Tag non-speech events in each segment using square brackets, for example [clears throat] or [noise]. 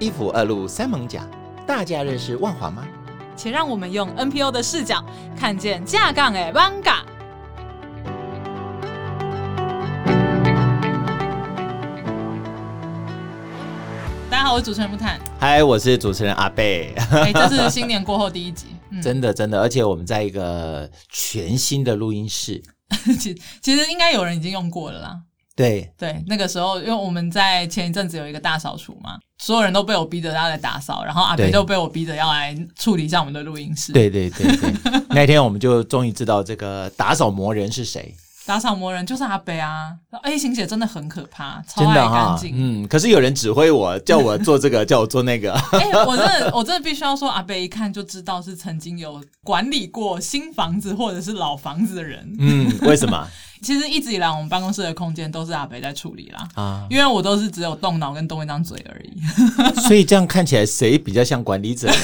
一府二路三艋甲，大家认识万华吗？且让我们用 NPO 的视角看见正港的艋舺。大家好，我是主持人木炭。嗨，我是主持人阿贝。哎，这是 [laughs] 新年过后第一集，嗯、真的真的，而且我们在一个全新的录音室。[laughs] 其其实应该有人已经用过了啦。对对，那个时候因为我们在前一阵子有一个大扫除嘛，所有人都被我逼着要来打扫，然后阿北就被我逼着要来处理一下我们的录音室。对对对对，[laughs] 那天我们就终于知道这个打扫魔人是谁。打扫魔人就是阿北啊！A 型血真的很可怕，超爱干净。嗯，可是有人指挥我，叫我做这个，[laughs] 叫我做那个。哎、欸，我真的，我真的必须要说，阿北一看就知道是曾经有管理过新房子或者是老房子的人。嗯，为什么？其实一直以来，我们办公室的空间都是阿北在处理啦。啊，因为我都是只有动脑跟动一张嘴而已。[laughs] 所以这样看起来，谁比较像管理者呢？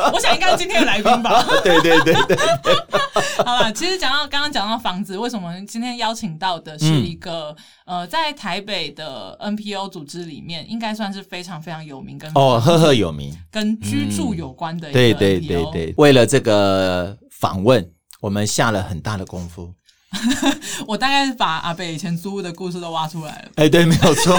[laughs] 我想应该是今天的来宾吧。对对对对。[laughs] 好了，其实讲到刚刚讲到房子，为什么今天邀请到的是一个、嗯、呃，在台北的 NPO 组织里面，应该算是非常非常有名跟哦赫赫有名，跟居住有关的。对对对对。为了这个访问，我们下了很大的功夫。[laughs] 我大概是把阿北以前租屋的故事都挖出来了。哎，对，没有错。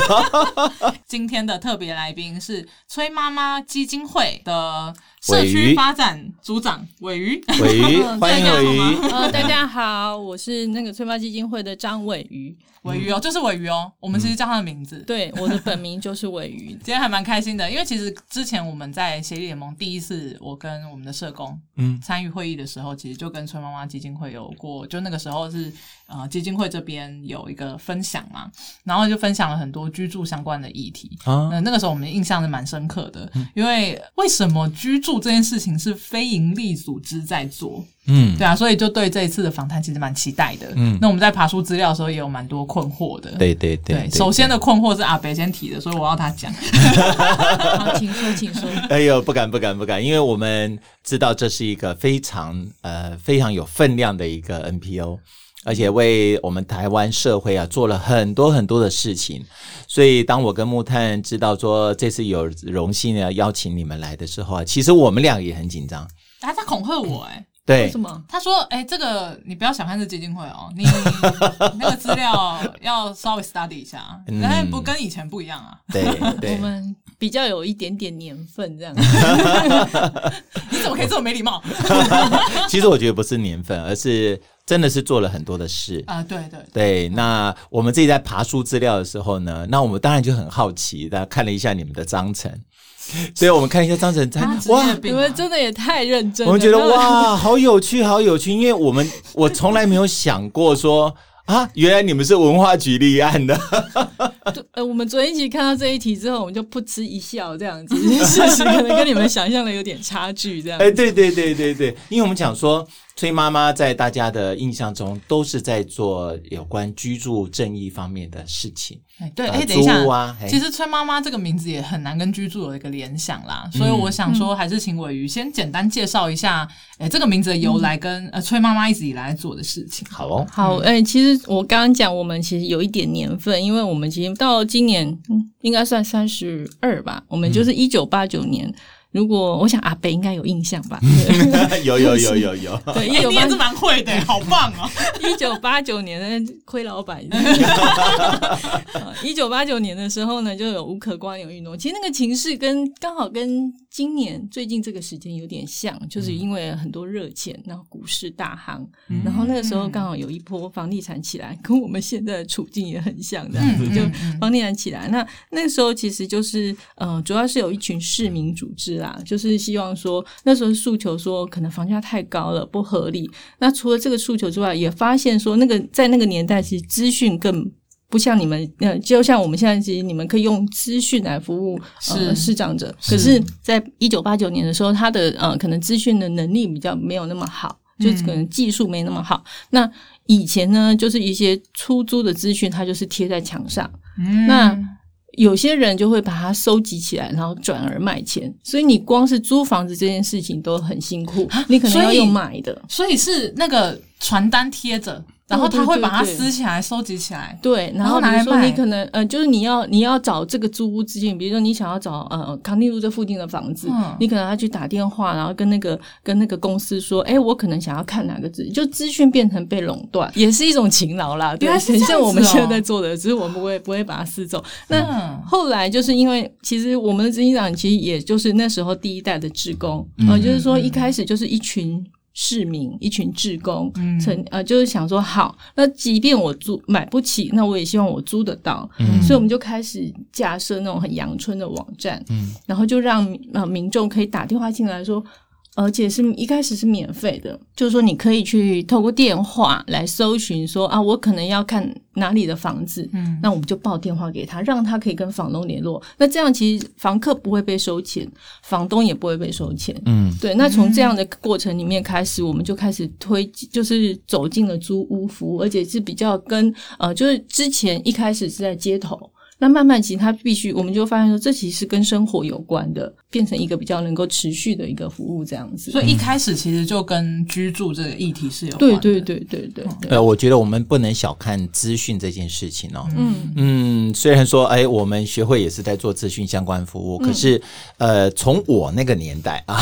[laughs] 今天的特别来宾是崔妈妈基金会的社区发展组长尾鱼，尾鱼，[laughs] 欢迎玮瑜。呃，大家好，我是那个崔妈基金会的张尾鱼，尾鱼哦，就是尾鱼哦，我们其实叫他的名字。对，我的本名就是尾鱼。[laughs] 今天还蛮开心的，因为其实之前我们在协力联盟第一次，我跟我们的社工嗯参与会议的时候，其实就跟崔妈妈基金会有过，就那个时候是呃基金会这边有一个分享嘛，然后就分享了很多居住相关的议题啊。那那个时候我们印象是蛮深刻的，因为为什么居住这件事情是非营利组织在做？嗯，对啊，所以就对这一次的访谈其实蛮期待的。嗯，那我们在爬出资料的时候也有蛮多困惑的。对对对，对，首先的困惑是阿北先提的，所以我要他讲。好，[laughs] 请说，请说。[laughs] 哎呦，不敢不敢不敢，因为我们知道这是一个非常呃非常有分量的一个 NPO，而且为我们台湾社会啊做了很多很多的事情。所以当我跟木炭知道说这次有荣幸要邀请你们来的时候啊，其实我们俩也很紧张。他在恐吓我哎、欸。对，什么？他说：“哎、欸，这个你不要小看这基金会哦，你 [laughs] 那个资料要稍微 study 一下，但是不跟以前不一样啊。对”对，我们比较有一点点年份这样。[laughs] 你怎么可以这么没礼貌？[laughs] 其实我觉得不是年份，而是真的是做了很多的事啊。对对对，对。那我们自己在爬书资料的时候呢，那我们当然就很好奇，大家看了一下你们的章程。[laughs] 所以我们看一下章程，才哇，你们真的也太认真了。我们觉得哇，好有趣，好有趣，因为我们 [laughs] 我从来没有想过说啊，原来你们是文化局立案的。呃，我们昨天一起看到这一题之后，我们就噗嗤一笑，这样子，事 [laughs] 实可能跟你们想象的有点差距，这样。哎，对对对对对，因为我们讲说。崔妈妈在大家的印象中都是在做有关居住正义方面的事情。哎，对，哎，等一下，其实崔妈妈这个名字也很难跟居住有一个联想啦，所以我想说，还是请玮瑜先简单介绍一下，哎，这个名字的由来跟呃崔妈妈一直以来做的事情。好哦，好，哎，其实我刚刚讲，我们其实有一点年份，因为我们其实到今年，嗯，应该算三十二吧，我们就是一九八九年。如果我想阿北应该有印象吧？有有有有有。[laughs] 对，一九八是蛮会的，好棒哦！[laughs] 一九八九年的亏老板。[laughs] 一九八九年的时候呢，就有无壳蜗牛运动。其实那个情势跟刚好跟今年最近这个时间有点像，就是因为很多热钱，然后股市大行，嗯、然后那个时候刚好有一波房地产起来，跟我们现在的处境也很像，这样子就房地产起来。那那个时候其实就是呃，主要是有一群市民组织啊，就是希望说那时候诉求说可能房价太高了不合理。那除了这个诉求之外，也发现说那个在那个年代其实资讯更。不像你们，呃，就像我们现在，其实你们可以用资讯来服务呃视障者。可是，在一九八九年的时候，他的呃可能资讯的能力比较没有那么好，就可能技术没那么好。嗯、那以前呢，就是一些出租的资讯，它就是贴在墙上。嗯、那有些人就会把它收集起来，然后转而卖钱。所以你光是租房子这件事情都很辛苦，你可能要用买的。所以，所以是那个传单贴着。然后他会把它撕起来、收集起来。对，然后比如说你可能呃，就是你要你要找这个租屋资讯，比如说你想要找呃康定路这附近的房子，嗯、你可能要去打电话，然后跟那个跟那个公司说，哎，我可能想要看哪个资，就资讯变成被垄断，也是一种勤劳啦。对，很像我们现在在做的，只是我们不会不会把它撕走。那后来就是因为其实我们的执行长其实也就是那时候第一代的职工，呃、嗯，就是说一开始就是一群。市民一群志工，曾、嗯、呃就是想说好，那即便我租买不起，那我也希望我租得到，嗯、所以我们就开始架设那种很阳春的网站，嗯、然后就让呃民众可以打电话进来说。而且是一开始是免费的，就是说你可以去透过电话来搜寻，说啊，我可能要看哪里的房子，嗯，那我们就报电话给他，让他可以跟房东联络。那这样其实房客不会被收钱，房东也不会被收钱，嗯，对。那从这样的过程里面开始，我们就开始推，就是走进了租屋服务，而且是比较跟呃，就是之前一开始是在街头。那慢慢，其实它必须，我们就发现说，这其实是跟生活有关的，变成一个比较能够持续的一个服务这样子。所以一开始其实就跟居住这个议题是有关的。对对对对对。呃，我觉得我们不能小看资讯这件事情哦。嗯嗯，虽然说，哎，我们学会也是在做资讯相关服务，可是，呃，从我那个年代啊，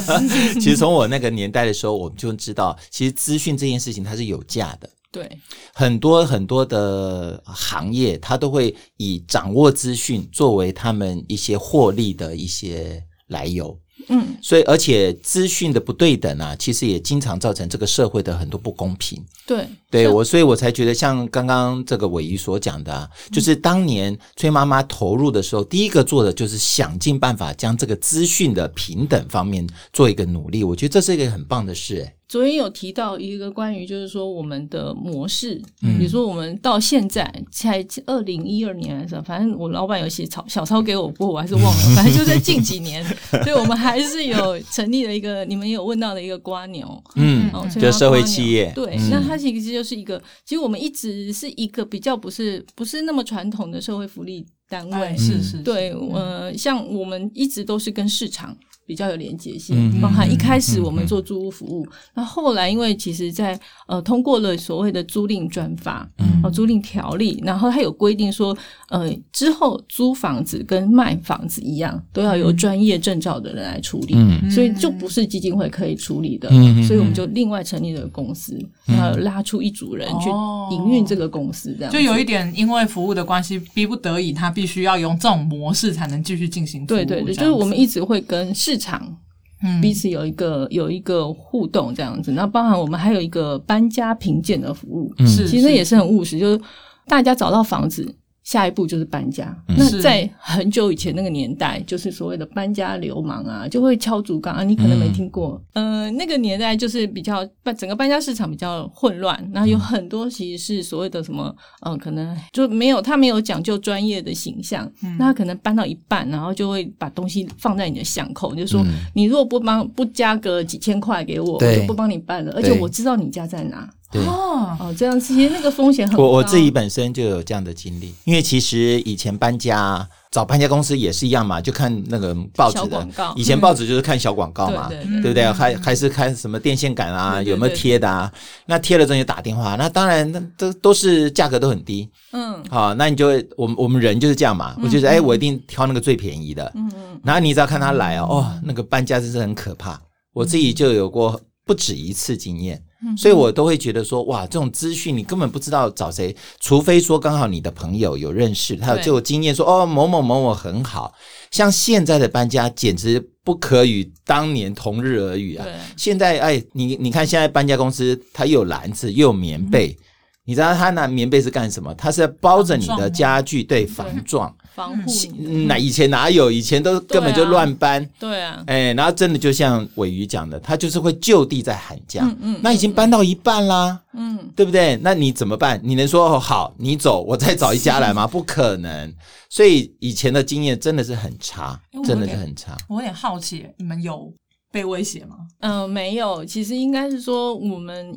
[laughs] 其实从我那个年代的时候，我们就知道，其实资讯这件事情它是有价的。对，很多很多的行业，它都会以掌握资讯作为他们一些获利的一些来由。嗯，所以而且资讯的不对等啊，其实也经常造成这个社会的很多不公平。对，对我，所以我才觉得像刚刚这个玮瑜所讲的啊，就是当年崔妈妈投入的时候，第一个做的就是想尽办法将这个资讯的平等方面做一个努力。我觉得这是一个很棒的事，欸。昨天有提到一个关于，就是说我们的模式，嗯，比如说我们到现在才二零一二年是吧？反正我老板有写草小抄给我，不过我还是忘了。反正就在近几年，[laughs] 所以我们还是有成立了一个你们有问到的一个瓜牛，嗯，哦，就社会企业。对，嗯、那它其实就是一个，其实我们一直是一个比较不是不是那么传统的社会福利单位，哎、是是，对，呃，像我们一直都是跟市场。比较有连结性，包含一开始我们做租屋服务，那、后，来因为其实在，呃通过了所谓的租赁专法，嗯，租赁条例，然后它有规定说，呃之后租房子跟卖房子一样，都要由专业证照的人来处理，嗯，所以就不是基金会可以处理的，嗯，所以我们就另外成立了公司，嗯、然后拉出一组人去营运这个公司，这样、哦、就有一点因为服务的关系，逼不得已，他必须要用这种模式才能继续进行，对对对，就是我们一直会跟市场彼此有一个有一个互动这样子，那包含我们还有一个搬家评鉴的服务，是其实也是很务实，就是大家找到房子。下一步就是搬家。那在很久以前那个年代，就是所谓的搬家流氓啊，就会敲竹杠啊。你可能没听过，嗯、呃，那个年代就是比较搬整个搬家市场比较混乱，然后有很多其实是所谓的什么，嗯、呃，可能就没有他没有讲究专业的形象，嗯、那他可能搬到一半，然后就会把东西放在你的巷口，就说、嗯、你如果不帮不加个几千块给我，我就不帮你办了，而且我知道你家在哪。对哦，哦，这样其实那个风险很高。我我自己本身就有这样的经历，因为其实以前搬家找搬家公司也是一样嘛，就看那个报纸的广告。以前报纸就是看小广告嘛，对不对？还还是看什么电线杆啊，有没有贴的啊？那贴了之后就打电话，那当然那都都是价格都很低。嗯，好，那你就会我们我们人就是这样嘛，我觉得哎，我一定挑那个最便宜的。嗯嗯，然后你只要看他来哦，那个搬家真是很可怕。我自己就有过不止一次经验。所以我都会觉得说，哇，这种资讯你根本不知道找谁，除非说刚好你的朋友有认识，他有就有经验说，哦某某某某很好。像现在的搬家简直不可与当年同日而语啊！现在哎，你你看现在搬家公司，它又有篮子又有棉被，嗯、你知道他拿棉被是干什么？他是包着你的家具，对，[laughs] 防撞。防护，那以前哪有？以前都根本就乱搬。对啊，哎，然后真的就像尾鱼讲的，他就是会就地在喊价。嗯嗯，那已经搬到一半啦。嗯，对不对？那你怎么办？你能说哦好，你走，我再找一家来吗？[laughs] 不可能。所以以前的经验真的是很差，真的是很差。我有点好奇，你们有被威胁吗？嗯，没有。其实应该是说我们。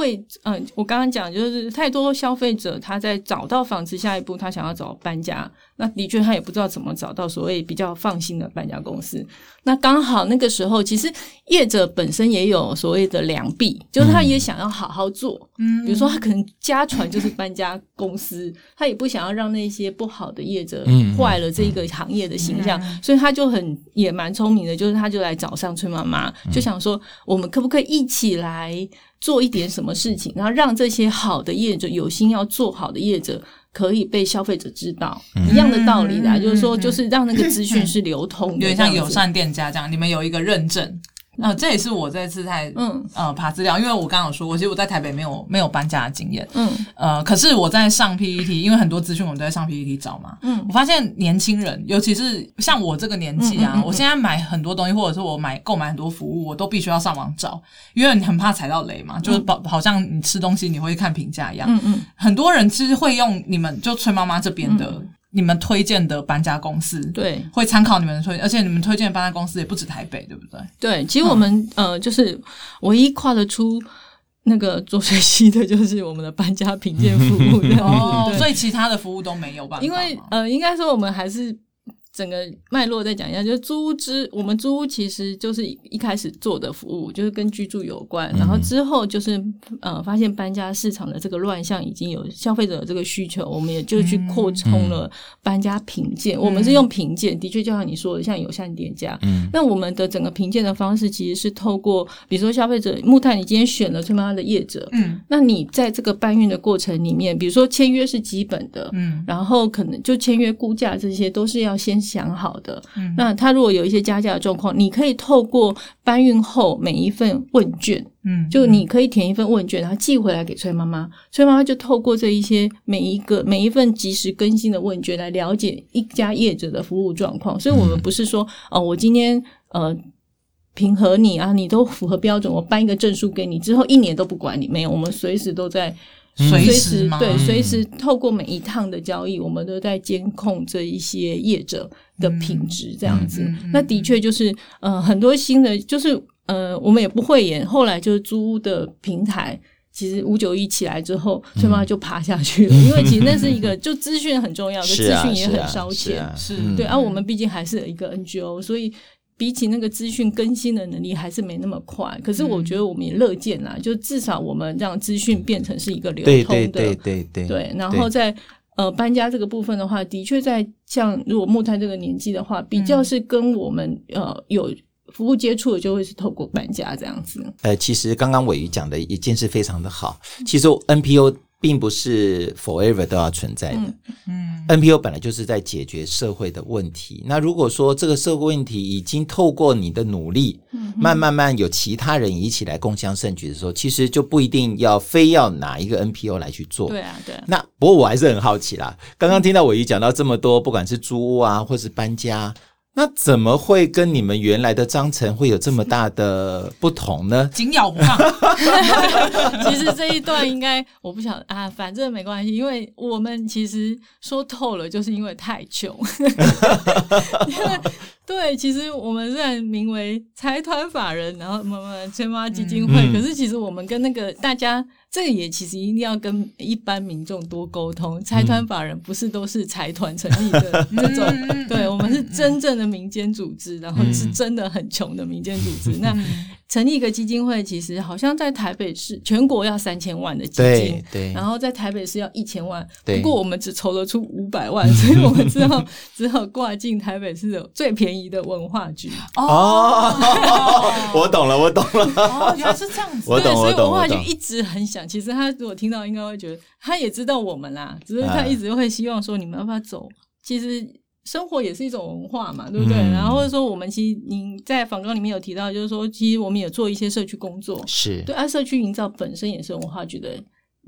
会，嗯、呃，我刚刚讲就是太多消费者他在找到房子，下一步他想要找搬家，那的确他也不知道怎么找到所谓比较放心的搬家公司。那刚好那个时候，其实业者本身也有所谓的良币，就是他也想要好好做，嗯，比如说他可能家传就是搬家公司，他也不想要让那些不好的业者坏了这个行业的形象，所以他就很也蛮聪明的，就是他就来找上崔妈妈，就想说我们可不可以一起来做一点什么事情，然后让这些好的业者有心要做好的业者。可以被消费者知道，嗯、一样的道理啦，嗯、就是说，就是让那个资讯是流通的，有点像友善店家这样，你们有一个认证。呃，这也是我这次在嗯。呃爬资料，因为我刚刚有说，我其实我在台北没有没有搬家的经验，嗯。呃，可是我在上 PET，因为很多资讯我们都在上 PET 找嘛，嗯，我发现年轻人，尤其是像我这个年纪啊，嗯嗯嗯嗯。我现在买很多东西，或者是我买购买很多服务，我都必须要上网找，因为你很怕踩到雷嘛，就是好好像你吃东西你会看评价一样，嗯嗯，很多人其实会用你们就崔妈妈这边的。嗯你们推荐的搬家公司，对，会参考你们的推荐，而且你们推荐的搬家公司也不止台北，对不对？对，其实我们、嗯、呃，就是唯一跨得出那个浊水溪的，就是我们的搬家品鉴服务的哦，所以其他的服务都没有办法。因为呃，应该说我们还是。整个脉络再讲一下，就是租屋之我们租屋其实就是一开始做的服务，就是跟居住有关。然后之后就是呃，发现搬家市场的这个乱象已经有消费者的这个需求，我们也就去扩充了搬家评鉴。我们是用评鉴，的确就像你说的，像友善店家。嗯。那我们的整个评鉴的方式其实是透过，比如说消费者木炭，你今天选了崔妈妈的业者，嗯，那你在这个搬运的过程里面，比如说签约是基本的，嗯，然后可能就签约估价这些都是要先。想好的，嗯、那他如果有一些加价的状况，你可以透过搬运后每一份问卷，嗯，就你可以填一份问卷，然后寄回来给崔妈妈，崔妈妈就透过这一些每一个每一份及时更新的问卷来了解一家业者的服务状况。所以，我们不是说，哦、呃，我今天呃平和你啊，你都符合标准，我颁一个证书给你，之后一年都不管你，没有，我们随时都在。随时对，随时透过每一趟的交易，我们都在监控这一些业者的品质，这样子。那的确就是，呃，很多新的，就是呃，我们也不会演。后来就是租屋的平台，其实五九一起来之后，崔妈就爬下去了，[laughs] 因为其实那是一个，就资讯很重要，资讯也很烧钱，是对。而我们毕竟还是一个 NGO，所以。比起那个资讯更新的能力还是没那么快，可是我觉得我们也乐见啦，嗯、就至少我们让资讯变成是一个流通的，对对对对对。然后在呃搬家这个部分的话，的确在像如果木炭这个年纪的话，比较是跟我们呃有服务接触的，就会是透过搬家这样子。呃，其实刚刚鮪鱼讲的一件事非常的好，其实 NPO。并不是 forever 都要存在的。嗯，NPO 本来就是在解决社会的问题。那如果说这个社会问题已经透过你的努力，慢慢慢有其他人一起来共襄盛举的时候，其实就不一定要非要哪一个 NPO 来去做。对啊，对。那不过我还是很好奇啦。刚刚听到鮪鱼讲到这么多，不管是租屋啊，或是搬家。那怎么会跟你们原来的章程会有这么大的不同呢？[laughs] 紧咬不放。[laughs] 其实这一段应该我不晓得啊，反正没关系，因为我们其实说透了，就是因为太穷。[laughs] 因为对，其实我们虽然名为财团法人，然后什么催妈妈基金会，嗯、可是其实我们跟那个大家。这个也其实一定要跟一般民众多沟通。财团法人不是都是财团成立的 [laughs] 这种，嗯、对，我们是真正的民间组织，然后是真的很穷的民间组织。嗯、那成立一个基金会，其实好像在台北市全国要三千万的基金，对，对，然后在台北市要一千万，不过我们只筹得出五百万，[laughs] 所以我们只好 [laughs] 只好挂进台北市的最便宜的文化局。哦，[laughs] 我懂了，我懂了，哦，原来是这样子，我懂，所以文化局一直很想。其实他如果听到，应该会觉得他也知道我们啦，只是他一直会希望说你们要不要走。其实生活也是一种文化嘛，对不对？嗯、然后或者说我们其实您在访纲里面有提到，就是说其实我们也做一些社区工作，是对，而社区营造本身也是文化局的。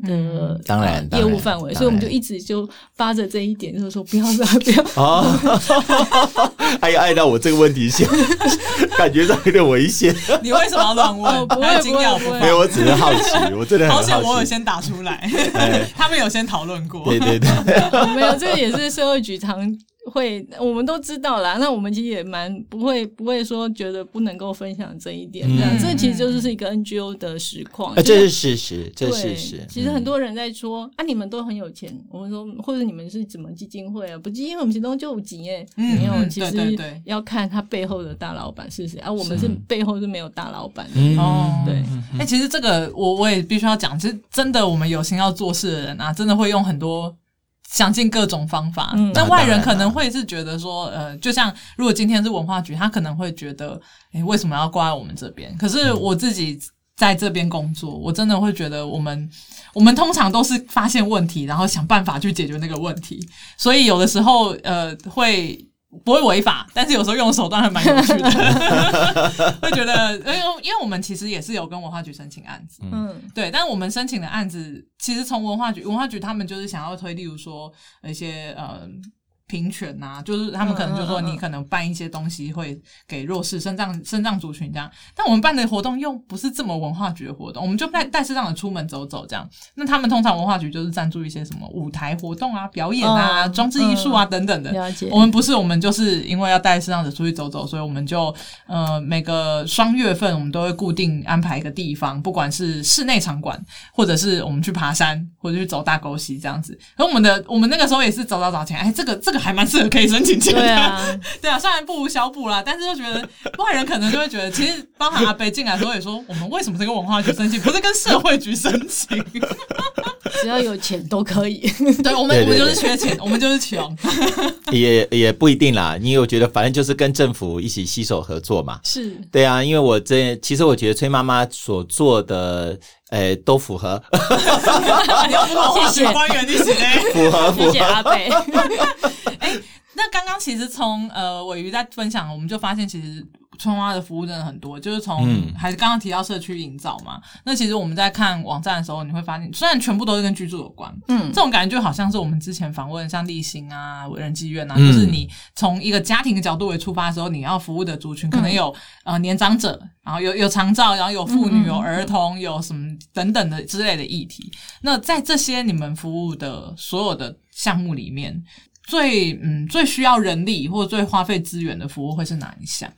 的当然业务范围，所以我们就一直就扒着这一点，就是说不要不要 [laughs] 哦，还有爱到我这个问题先，[laughs] 感觉上有点危险。你为什么要乱问？不会不会不会，没有，我只是好奇，我真的很好奇。我有先打出来，他们有先讨论过。对对对，[laughs] 没有，这个也是社会局常会，我们都知道啦。那我们其实也蛮不会，不会说觉得不能够分享这一点。这样，这其实就是一个 NGO 的实况。这是事实，这是事实。其实很多人在说啊，你们都很有钱。我们说，或者你们是怎么基金会啊？不，基金会我们其中就有几耶，没有。其实要看他背后的大老板是谁啊。我们是背后是没有大老板的。哦，对。哎，其实这个我我也必须要讲，其实真的我们有心要做事的人啊，真的会用很多。想尽各种方法，那、嗯、外人可能会是觉得说，呃，就像如果今天是文化局，他可能会觉得，诶，为什么要挂在我们这边？可是我自己在这边工作，我真的会觉得，我们我们通常都是发现问题，然后想办法去解决那个问题，所以有的时候，呃，会。不会违法，但是有时候用的手段还蛮有趣的，[laughs] 会觉得，因为因为我们其实也是有跟文化局申请案子，嗯，对，但我们申请的案子，其实从文化局，文化局他们就是想要推，例如说一些呃。平权呐、啊，就是他们可能就说你可能办一些东西会给弱势、身障、身障族群这样，但我们办的活动又不是这么文化局的活动，我们就带带视障者出门走走这样。那他们通常文化局就是赞助一些什么舞台活动啊、表演啊、装置艺术啊等等的。了解。我们不是，我们就是因为要带视障者出去走走，所以我们就呃每个双月份我们都会固定安排一个地方，不管是室内场馆，或者是我们去爬山，或者去走大沟溪这样子。而我们的我们那个时候也是走走找钱，哎，这个这个。还蛮适合可以申请钱的，对啊，[laughs] 对啊，虽然不无小补啦，但是就觉得外人可能就会觉得，其实包含阿北进来的时候也说，我们为什么是跟文化局申请，不是跟社会局申请？[laughs] 只要有钱都可以。[laughs] 对，我们我们就是缺钱，我们就是穷。也也不一定啦，因为我觉得反正就是跟政府一起携手合作嘛。是，对啊，因为我这其实我觉得崔妈妈所做的。哎，都符合。[laughs] 谢谢官员，你是符合，符合。谢谢阿北。[laughs] 哎，那刚刚其实从呃尾鱼在分享，我们就发现其实。春花的服务真的很多，就是从、嗯、还是刚刚提到社区营造嘛。那其实我们在看网站的时候，你会发现，虽然全部都是跟居住有关，嗯，这种感觉就好像是我们之前访问像立新啊、仁济院啊，嗯、就是你从一个家庭的角度为出发的时候，你要服务的族群可能有、嗯、呃年长者，然后有有长照，然后有妇女、有儿童，有什么等等的之类的议题。那在这些你们服务的所有的项目里面，最嗯最需要人力或者最花费资源的服务会是哪一项？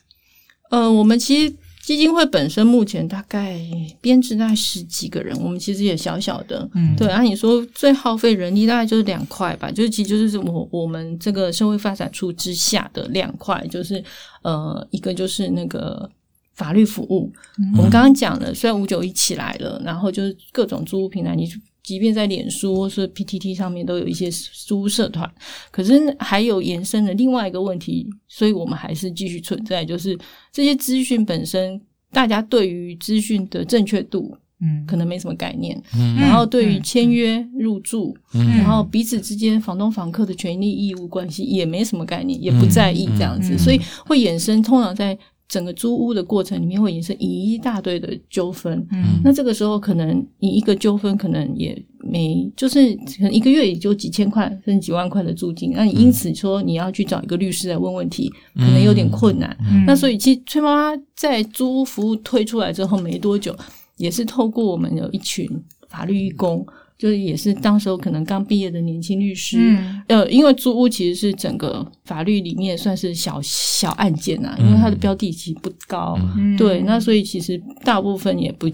呃，我们其实基金会本身目前大概编制大概十几个人，我们其实也小小的，嗯，对。按、啊、你说最耗费人力大概就是两块吧，就是其实就是我我们这个社会发展处之下的两块，就是呃，一个就是那个法律服务，嗯、我们刚刚讲了，虽然五九一起来了，然后就是各种租屋平台，你。即便在脸书或是 PTT 上面都有一些租屋社团，可是还有延伸的另外一个问题，所以我们还是继续存在，就是这些资讯本身，大家对于资讯的正确度，嗯，可能没什么概念，嗯，然后对于签约入住，嗯，然后彼此之间房东房客的权利义务关系也没什么概念，也不在意这样子，所以会衍生，通常在。整个租屋的过程里面会引申一大堆的纠纷，嗯，那这个时候可能你一个纠纷可能也没，就是可能一个月也就几千块甚至几万块的租金，那你因此说你要去找一个律师来问问题，可能有点困难。嗯，那所以其实崔妈妈在租屋服务推出来之后没多久，也是透过我们有一群法律义工。就是也是当时候可能刚毕业的年轻律师，嗯、呃，因为租屋其实是整个法律里面算是小小案件呐、啊，因为它的标的其实不高，嗯、对，那所以其实大部分也不。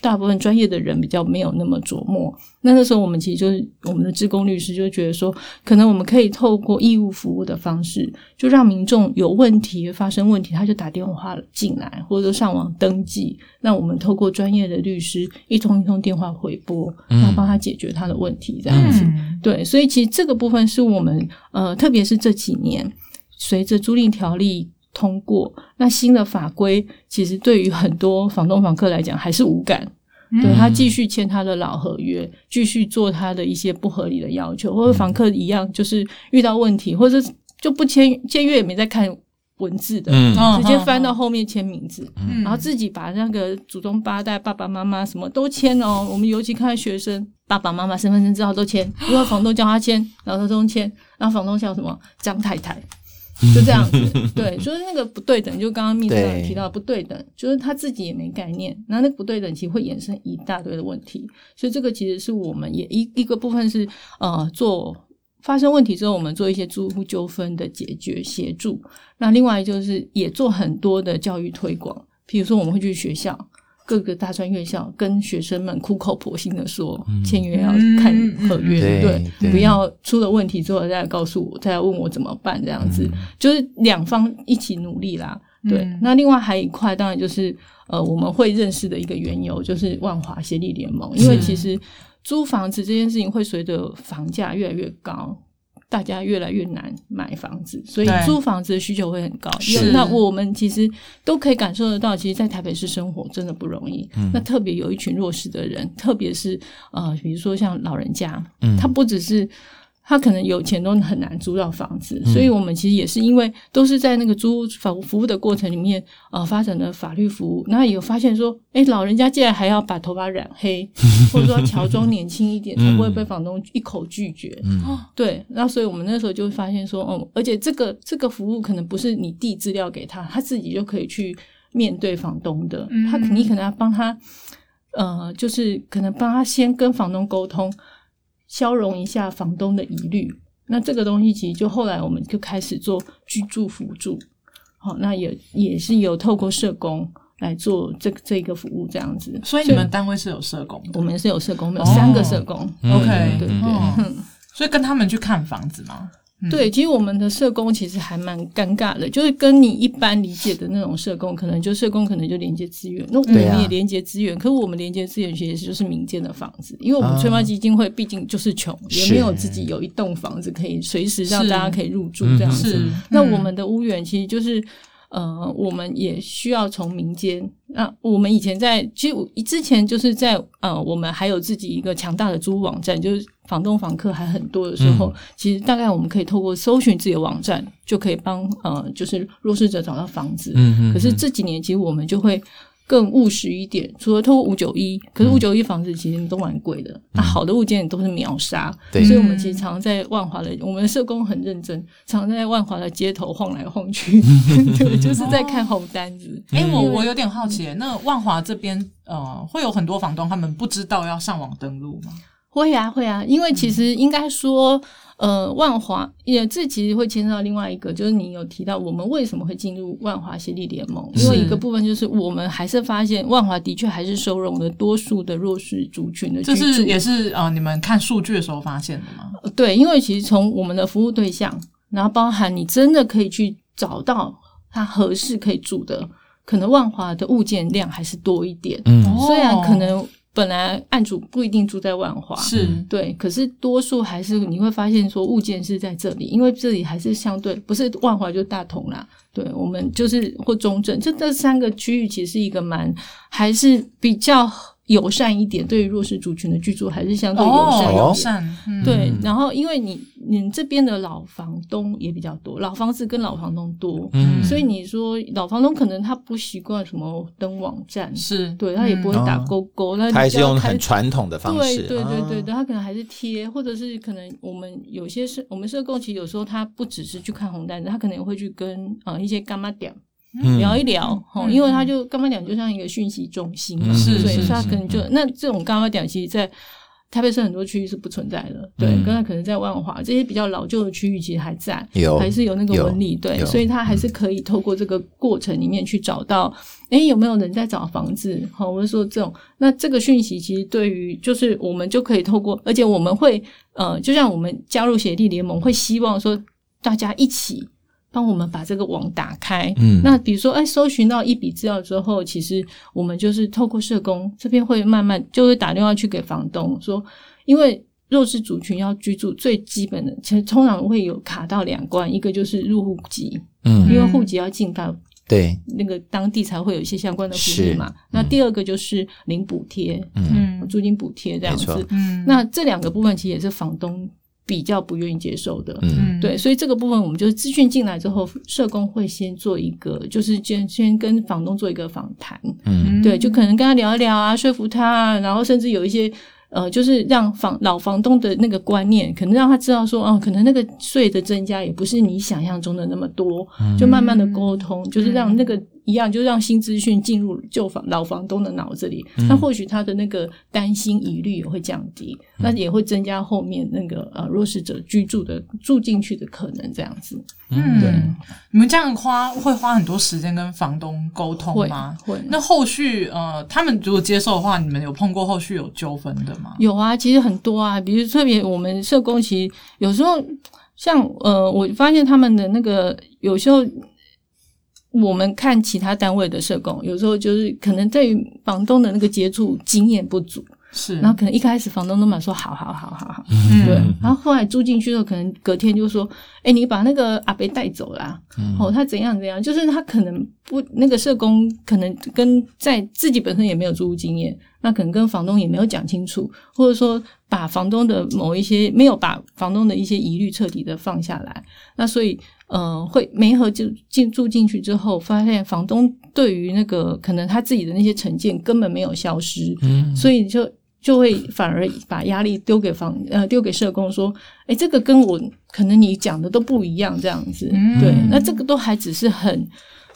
大部分专业的人比较没有那么琢磨，那那时候我们其实就是我们的志工律师就觉得说，可能我们可以透过义务服务的方式，就让民众有问题发生问题，他就打电话进来，或者说上网登记，那我们透过专业的律师一通一通电话回拨，然后帮他解决他的问题，这样子。嗯、对，所以其实这个部分是我们呃，特别是这几年随着租赁条例。通过。那新的法规，其实对于很多房东房客来讲还是无感，嗯、对他继续签他的老合约，继续做他的一些不合理的要求，或者房客一样，就是遇到问题，或者就不签签约也没在看文字的，嗯、直接翻到后面签名字，嗯、然后自己把那个祖宗八代爸爸妈妈什么都签哦。我们尤其看学生爸爸妈妈身份证字号都签，如果房东叫他签，然后他都签，然后房东叫什么？张太太。就这样子，对，就是那个不对等，就刚刚秘书长提到的不对等，就是他自己也没概念，那那个不对等其实会衍生一大堆的问题，所以这个其实是我们也一一个部分是呃做发生问题之后，我们做一些租户纠纷的解决协助。那另外就是也做很多的教育推广，比如说我们会去学校。各个大专院校跟学生们苦口婆心的说，签约要看合约，对，对，对，不要出了问题之后再来告诉我，再来问我怎么办，这样子、嗯、就是两方一起努力啦。对，嗯、那另外还有一块，当然就是呃，我们会认识的一个缘由，就是万华协力联盟，因为其实租房子这件事情会随着房价越来越高。大家越来越难买房子，所以租房子的需求会很高。那我们其实都可以感受得到，其实，在台北市生活真的不容易。嗯，那特别有一群弱势的人，特别是呃，比如说像老人家，嗯，他不只是。他可能有钱都很难租到房子，所以我们其实也是因为都是在那个租房服务的过程里面，呃，发展的法律服务，那也有发现说，哎，老人家竟然还要把头发染黑，[laughs] 或者说乔装年轻一点，[laughs] 才不会被房东一口拒绝。嗯，对，然后所以我们那时候就会发现说，哦，而且这个这个服务可能不是你递资料给他，他自己就可以去面对房东的，他你可能要帮他，呃，就是可能帮他先跟房东沟通。消融一下房东的疑虑，那这个东西其实就后来我们就开始做居住辅助，好，那也也是有透过社工来做这个这个服务这样子。所以你们单位是有社工的？我们是有社工，我们有三个社工。哦、OK，对对所以跟他们去看房子吗？对，其实我们的社工其实还蛮尴尬的，就是跟你一般理解的那种社工，可能就社工可能就连接资源，那我们也连接资源，可是我们连接资源其实就是民间的房子，因为我们崔妈基金会毕竟就是穷，也没有自己有一栋房子可以随时让大家可以入住这样子。那我们的屋源其实就是。呃，我们也需要从民间。那我们以前在，其实之前就是在呃，我们还有自己一个强大的租屋网站，就是房东房客还很多的时候，嗯、其实大概我们可以透过搜寻自己的网站，就可以帮呃，就是弱势者找到房子。嗯嗯。可是这几年，其实我们就会。更务实一点，除了透过五九一，可是五九一房子其实都蛮贵的，那、嗯啊、好的物件都是秒杀，对所以我们其实常常在万华的，我们的社工很认真，常常在万华的街头晃来晃去，[laughs] 对，就是在看红单子。哎、嗯，我我有点好奇，那万华这边呃，会有很多房东他们不知道要上网登录吗？会啊，会啊，因为其实应该说。呃，万华也这其实会牵涉到另外一个，就是你有提到我们为什么会进入万华协力联盟，因为一个部分就是我们还是发现万华的确还是收容了多数的弱势族群的居住，这是也是呃你们看数据的时候发现的吗？对，因为其实从我们的服务对象，然后包含你真的可以去找到他合适可以住的，可能万华的物件量还是多一点，嗯，虽然可能。本来案主不一定住在万华，是对，可是多数还是你会发现说物件是在这里，因为这里还是相对不是万华就大同啦，对，我们就是或中正，就这三个区域其实是一个蛮还是比较。友善一点，对于弱势族群的居住还是相对友善。哦、友善，嗯、对。然后，因为你你这边的老房东也比较多，老房子跟老房东多，嗯，所以你说老房东可能他不习惯什么登网站，是对，他也不会打勾勾，那、嗯、他还是用很传统的方式，对对对对对，他可能还是贴，或者是可能我们有些社我们社工其实有时候他不只是去看红单子，他可能也会去跟呃一些柑仔店。聊一聊，嗯、因为他就刚刚讲就像一个讯息中心嘛，是、嗯，所以他可能就那这种刚刚讲，其实，在台北市很多区域是不存在的，对，刚才、嗯、可能在万华这些比较老旧的区域，其实还在，有还是有那个纹理，对，所以他还是可以透过这个过程里面去找到，哎、嗯，有没有人在找房子？好，我就说这种，那这个讯息其实对于就是我们就可以透过，而且我们会呃，就像我们加入协力联盟，会希望说大家一起。帮我们把这个网打开。嗯，那比如说，哎，搜寻到一笔资料之后，其实我们就是透过社工这边会慢慢就会打电话去给房东说，因为弱势族群要居住最基本的，其实通常会有卡到两关，一个就是入户籍，嗯，因为户籍要进到对那个当地才会有一些相关的福利嘛。嗯、那第二个就是领补贴，嗯，租金补贴这样子。嗯，那这两个部分其实也是房东。比较不愿意接受的，嗯，对，所以这个部分我们就是资讯进来之后，社工会先做一个，就是先先跟房东做一个访谈，嗯，对，就可能跟他聊一聊啊，说服他啊，然后甚至有一些呃，就是让房老房东的那个观念，可能让他知道说，哦，可能那个税的增加也不是你想象中的那么多，就慢慢的沟通，就是让那个。一样，就让新资讯进入旧房老房东的脑子里，嗯、那或许他的那个担心疑虑也会降低，嗯、那也会增加后面那个呃弱势者居住的住进去的可能，这样子。嗯，对，你们这样花会花很多时间跟房东沟通吗？会。会那后续呃，他们如果接受的话，你们有碰过后续有纠纷的吗？有啊，其实很多啊，比如特别我们社工，其实有时候像呃，我发现他们的那个有时候。我们看其他单位的社工，有时候就是可能对于房东的那个接触经验不足，是，然后可能一开始房东都蛮说好好好好好，嗯、对，然后后来住进去之后，可能隔天就说，哎，你把那个阿伯带走啦，嗯、哦，他怎样怎样，就是他可能不那个社工可能跟在自己本身也没有租屋经验，那可能跟房东也没有讲清楚，或者说把房东的某一些没有把房东的一些疑虑彻底的放下来，那所以。呃，会梅和就进住进去之后，发现房东对于那个可能他自己的那些成见根本没有消失，嗯，所以就就会反而把压力丢给房呃丢给社工说，哎，这个跟我可能你讲的都不一样这样子，嗯、对，那这个都还只是很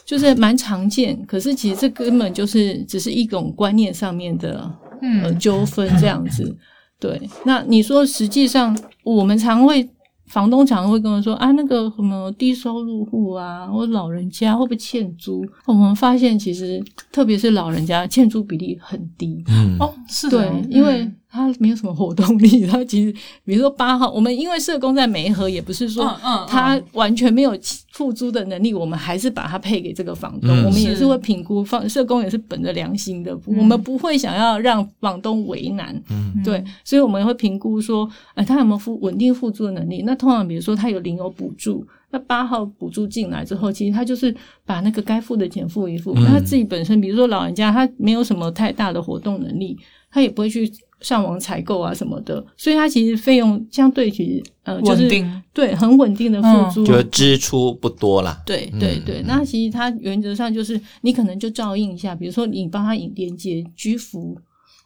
就是蛮常见，可是其实这根本就是只是一种观念上面的呃纠纷这样子，[laughs] 对，那你说实际上我们常会。房东常会跟我说啊，那个什么低收入户啊，或老人家会不会欠租？我们发现其实特别是老人家欠租比例很低。嗯，哦，是的，对，因为。他没有什么活动力，[laughs] 他其实比如说八号，我们因为社工在梅河，也不是说他完全没有付租的能力，我们还是把他配给这个房东，嗯、我们也是会评估，房社工也是本着良心的，嗯、我们不会想要让房东为难，嗯、对，所以我们会评估说，哎，他有没有付稳定付租的能力？那通常比如说他有零有补助，那八号补助进来之后，其实他就是把那个该付的钱付一付，那、嗯、他自己本身比如说老人家，他没有什么太大的活动能力，他也不会去。上网采购啊什么的，所以它其实费用相对其实呃就是定。对很稳定的付租，就支出不多啦。对对对，嗯、那其实它原则上就是你可能就照应一下，比如说你帮他引连接居服，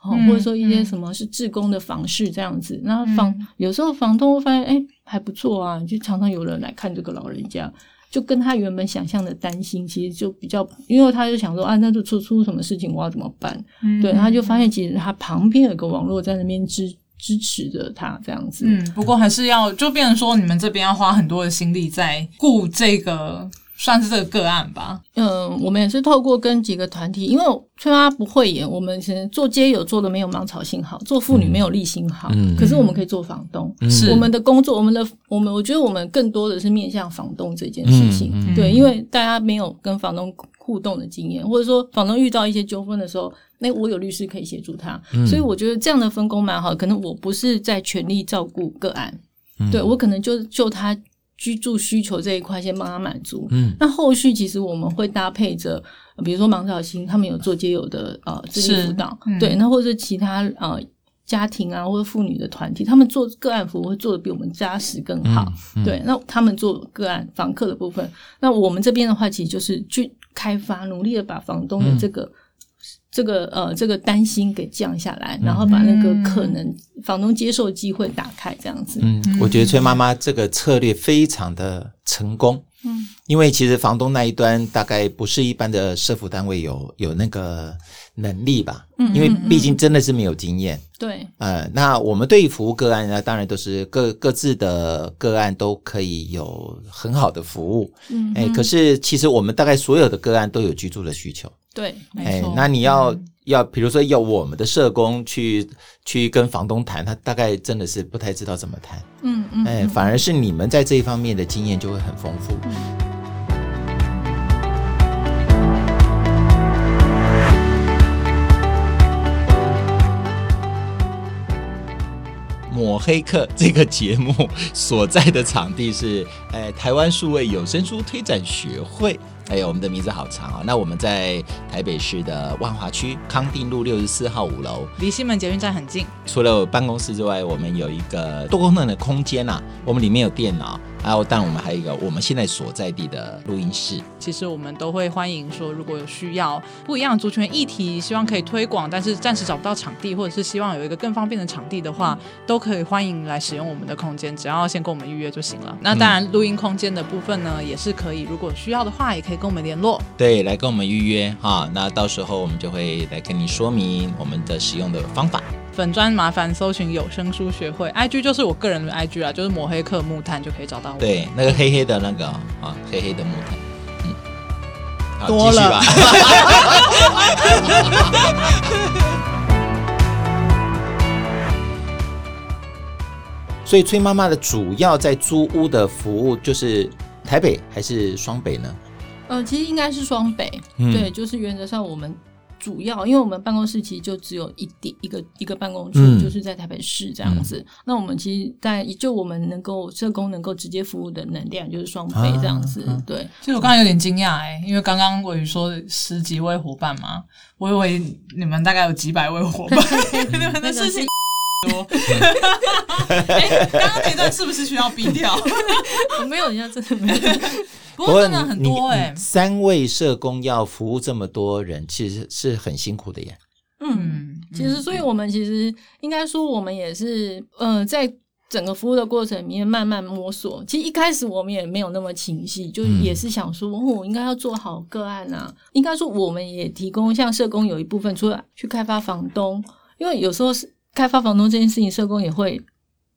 哦、嗯，或者说一些什么是自工的房事这样子，那、嗯、房有时候房东会发现哎还不错啊，就常常有人来看这个老人家。就跟他原本想象的担心，其实就比较，因为他就想说啊，那就出出什么事情，我要怎么办？嗯、对，他就发现其实他旁边有个网络在那边支支持着他这样子。嗯，不过还是要就变成说，你们这边要花很多的心力在顾这个。算是这个个案吧。嗯，我们也是透过跟几个团体，因为崔妈不会演，我们其实做街友做的没有芒草心好，做妇女没有立心好。嗯，可是我们可以做房东。是、嗯、我们的工作，我们的我们，我觉得我们更多的是面向房东这件事情。嗯嗯、对，因为大家没有跟房东互动的经验，或者说房东遇到一些纠纷的时候，那我有律师可以协助他。嗯、所以我觉得这样的分工蛮好。可能我不是在全力照顾个案，嗯、对我可能就就他。居住需求这一块先帮他满足，嗯，那后续其实我们会搭配着，比如说芒草心他们有做街友的呃智力辅导，嗯、对，那或者是其他呃家庭啊或者妇女的团体，他们做个案服务会做的比我们扎实更好，嗯嗯、对，那他们做个案房客的部分，那我们这边的话其实就是去开发，努力的把房东的这个。嗯这个呃，这个担心给降下来，然后把那个可能房东接受机会打开，这样子。嗯，我觉得崔妈妈这个策略非常的成功。嗯，因为其实房东那一端大概不是一般的社服单位有有那个能力吧。嗯，因为毕竟真的是没有经验。对。呃，那我们对于服务个案呢，当然都是各各自的个案都可以有很好的服务。嗯。哎，可是其实我们大概所有的个案都有居住的需求。对，没错。那你要、嗯、要，比如说要我们的社工去去跟房东谈，他大概真的是不太知道怎么谈。嗯嗯。哎，反而是你们在这一方面的经验就会很丰富。抹黑客这个节目所在的场地是，哎，[laughs] 台湾数位有声书推展学会。哎呦，我们的名字好长啊！那我们在台北市的万华区康定路六十四号五楼，离西门捷运站很近。除了办公室之外，我们有一个多功能的空间呐、啊。我们里面有电脑，然后，但我们还有一个我们现在所在地的录音室。其实我们都会欢迎说，如果有需要不一样的族群议题，希望可以推广，但是暂时找不到场地，或者是希望有一个更方便的场地的话，都可以欢迎来使用我们的空间，只要先跟我们预约就行了。那当然，录音空间的部分呢，也是可以，如果需要的话，也可以跟我们联络。对，来跟我们预约哈，那到时候我们就会来跟你说明我们的使用的方法。粉专麻烦搜寻有声书学会，IG 就是我个人的 IG 啦，就是抹黑客木炭就可以找到我。对，那个黑黑的那个啊，黑黑的木炭，嗯，好，多了吧。[laughs] 所以崔妈妈的主要在租屋的服务就是台北还是双北呢？呃，其实应该是双北，嗯、对，就是原则上我们。主要，因为我们办公室其实就只有一点一个一个办公处，嗯、就是在台北市这样子。嗯、那我们其实，在就我们能够社工能够直接服务的能量，就是双倍这样子。啊、对，其实我刚才有点惊讶哎，因为刚刚我说十几位伙伴嘛，我以为你们大概有几百位伙伴，[laughs] [laughs] [laughs] 你们的事情多。哎，刚刚那段是不是需要逼掉？我 [laughs] 没有，人家真的没有。[laughs] 不过真的很多哎、欸，三位社工要服务这么多人，其实是很辛苦的耶。嗯，其实，所以我们其实应该说，我们也是，呃，在整个服务的过程里面慢慢摸索。其实一开始我们也没有那么清晰，就也是想说，嗯、哦，我应该要做好个案啊。应该说，我们也提供像社工有一部分，除了去开发房东，因为有时候是开发房东这件事情，社工也会。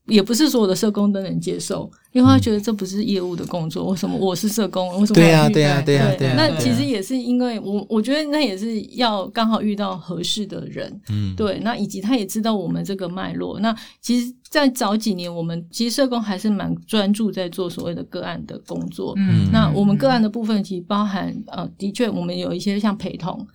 也不是所有的社工都能接受，因为他觉得这不是业务的工作。为什么我是社工？为什么？对呀，对呀，对呀，对呀。那其实也是因为我，我觉得那也是要刚好遇到合适的人。嗯，对。那以及他也知道我们这个脉络。那其实，在早几年，我们其实社工还是蛮专注在做所谓的个案的工作。嗯，那我们个案的部分其实包含呃，的确我们有一些像陪同。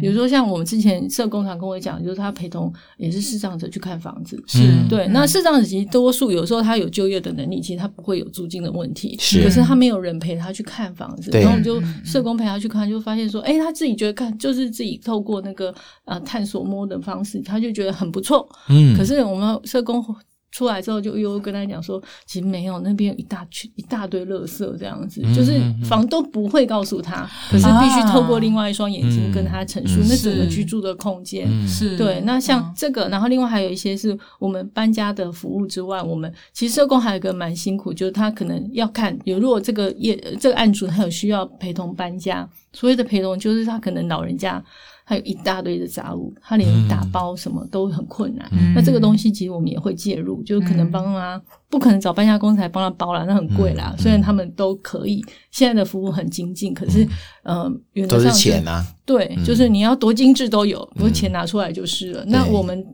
比如说，像我们之前社工常跟我讲，就是他陪同也是视障者去看房子，是对。那视障者其实多数有时候他有就业的能力，其实他不会有租金的问题，是。可是他没有人陪他去看房子，然后我们就社工陪他去看，就发现说，哎，他自己觉得看就是自己透过那个呃探索摸的方式，他就觉得很不错。嗯。可是我们社工。出来之后就又跟他讲说，其实没有，那边有一大群一大堆垃圾这样子，嗯、就是房东不会告诉他，嗯、可是必须透过另外一双眼睛跟他陈述那整个居住的空间。是对，那像这个，然后另外还有一些是我们搬家的服务之外，我们其实社工还有一个蛮辛苦，就是他可能要看有如果这个业这个案主他有需要陪同搬家，所谓的陪同就是他可能老人家。还有一大堆的杂物，他连打包什么都很困难。嗯、那这个东西其实我们也会介入，就可能帮他，嗯、不可能找搬家公司来帮他包了，那很贵啦。嗯、虽然他们都可以，现在的服务很精进，可是，嗯、呃，原则上是都是钱啊。对，嗯、就是你要多精致都有，不是钱拿出来就是了。嗯、那我们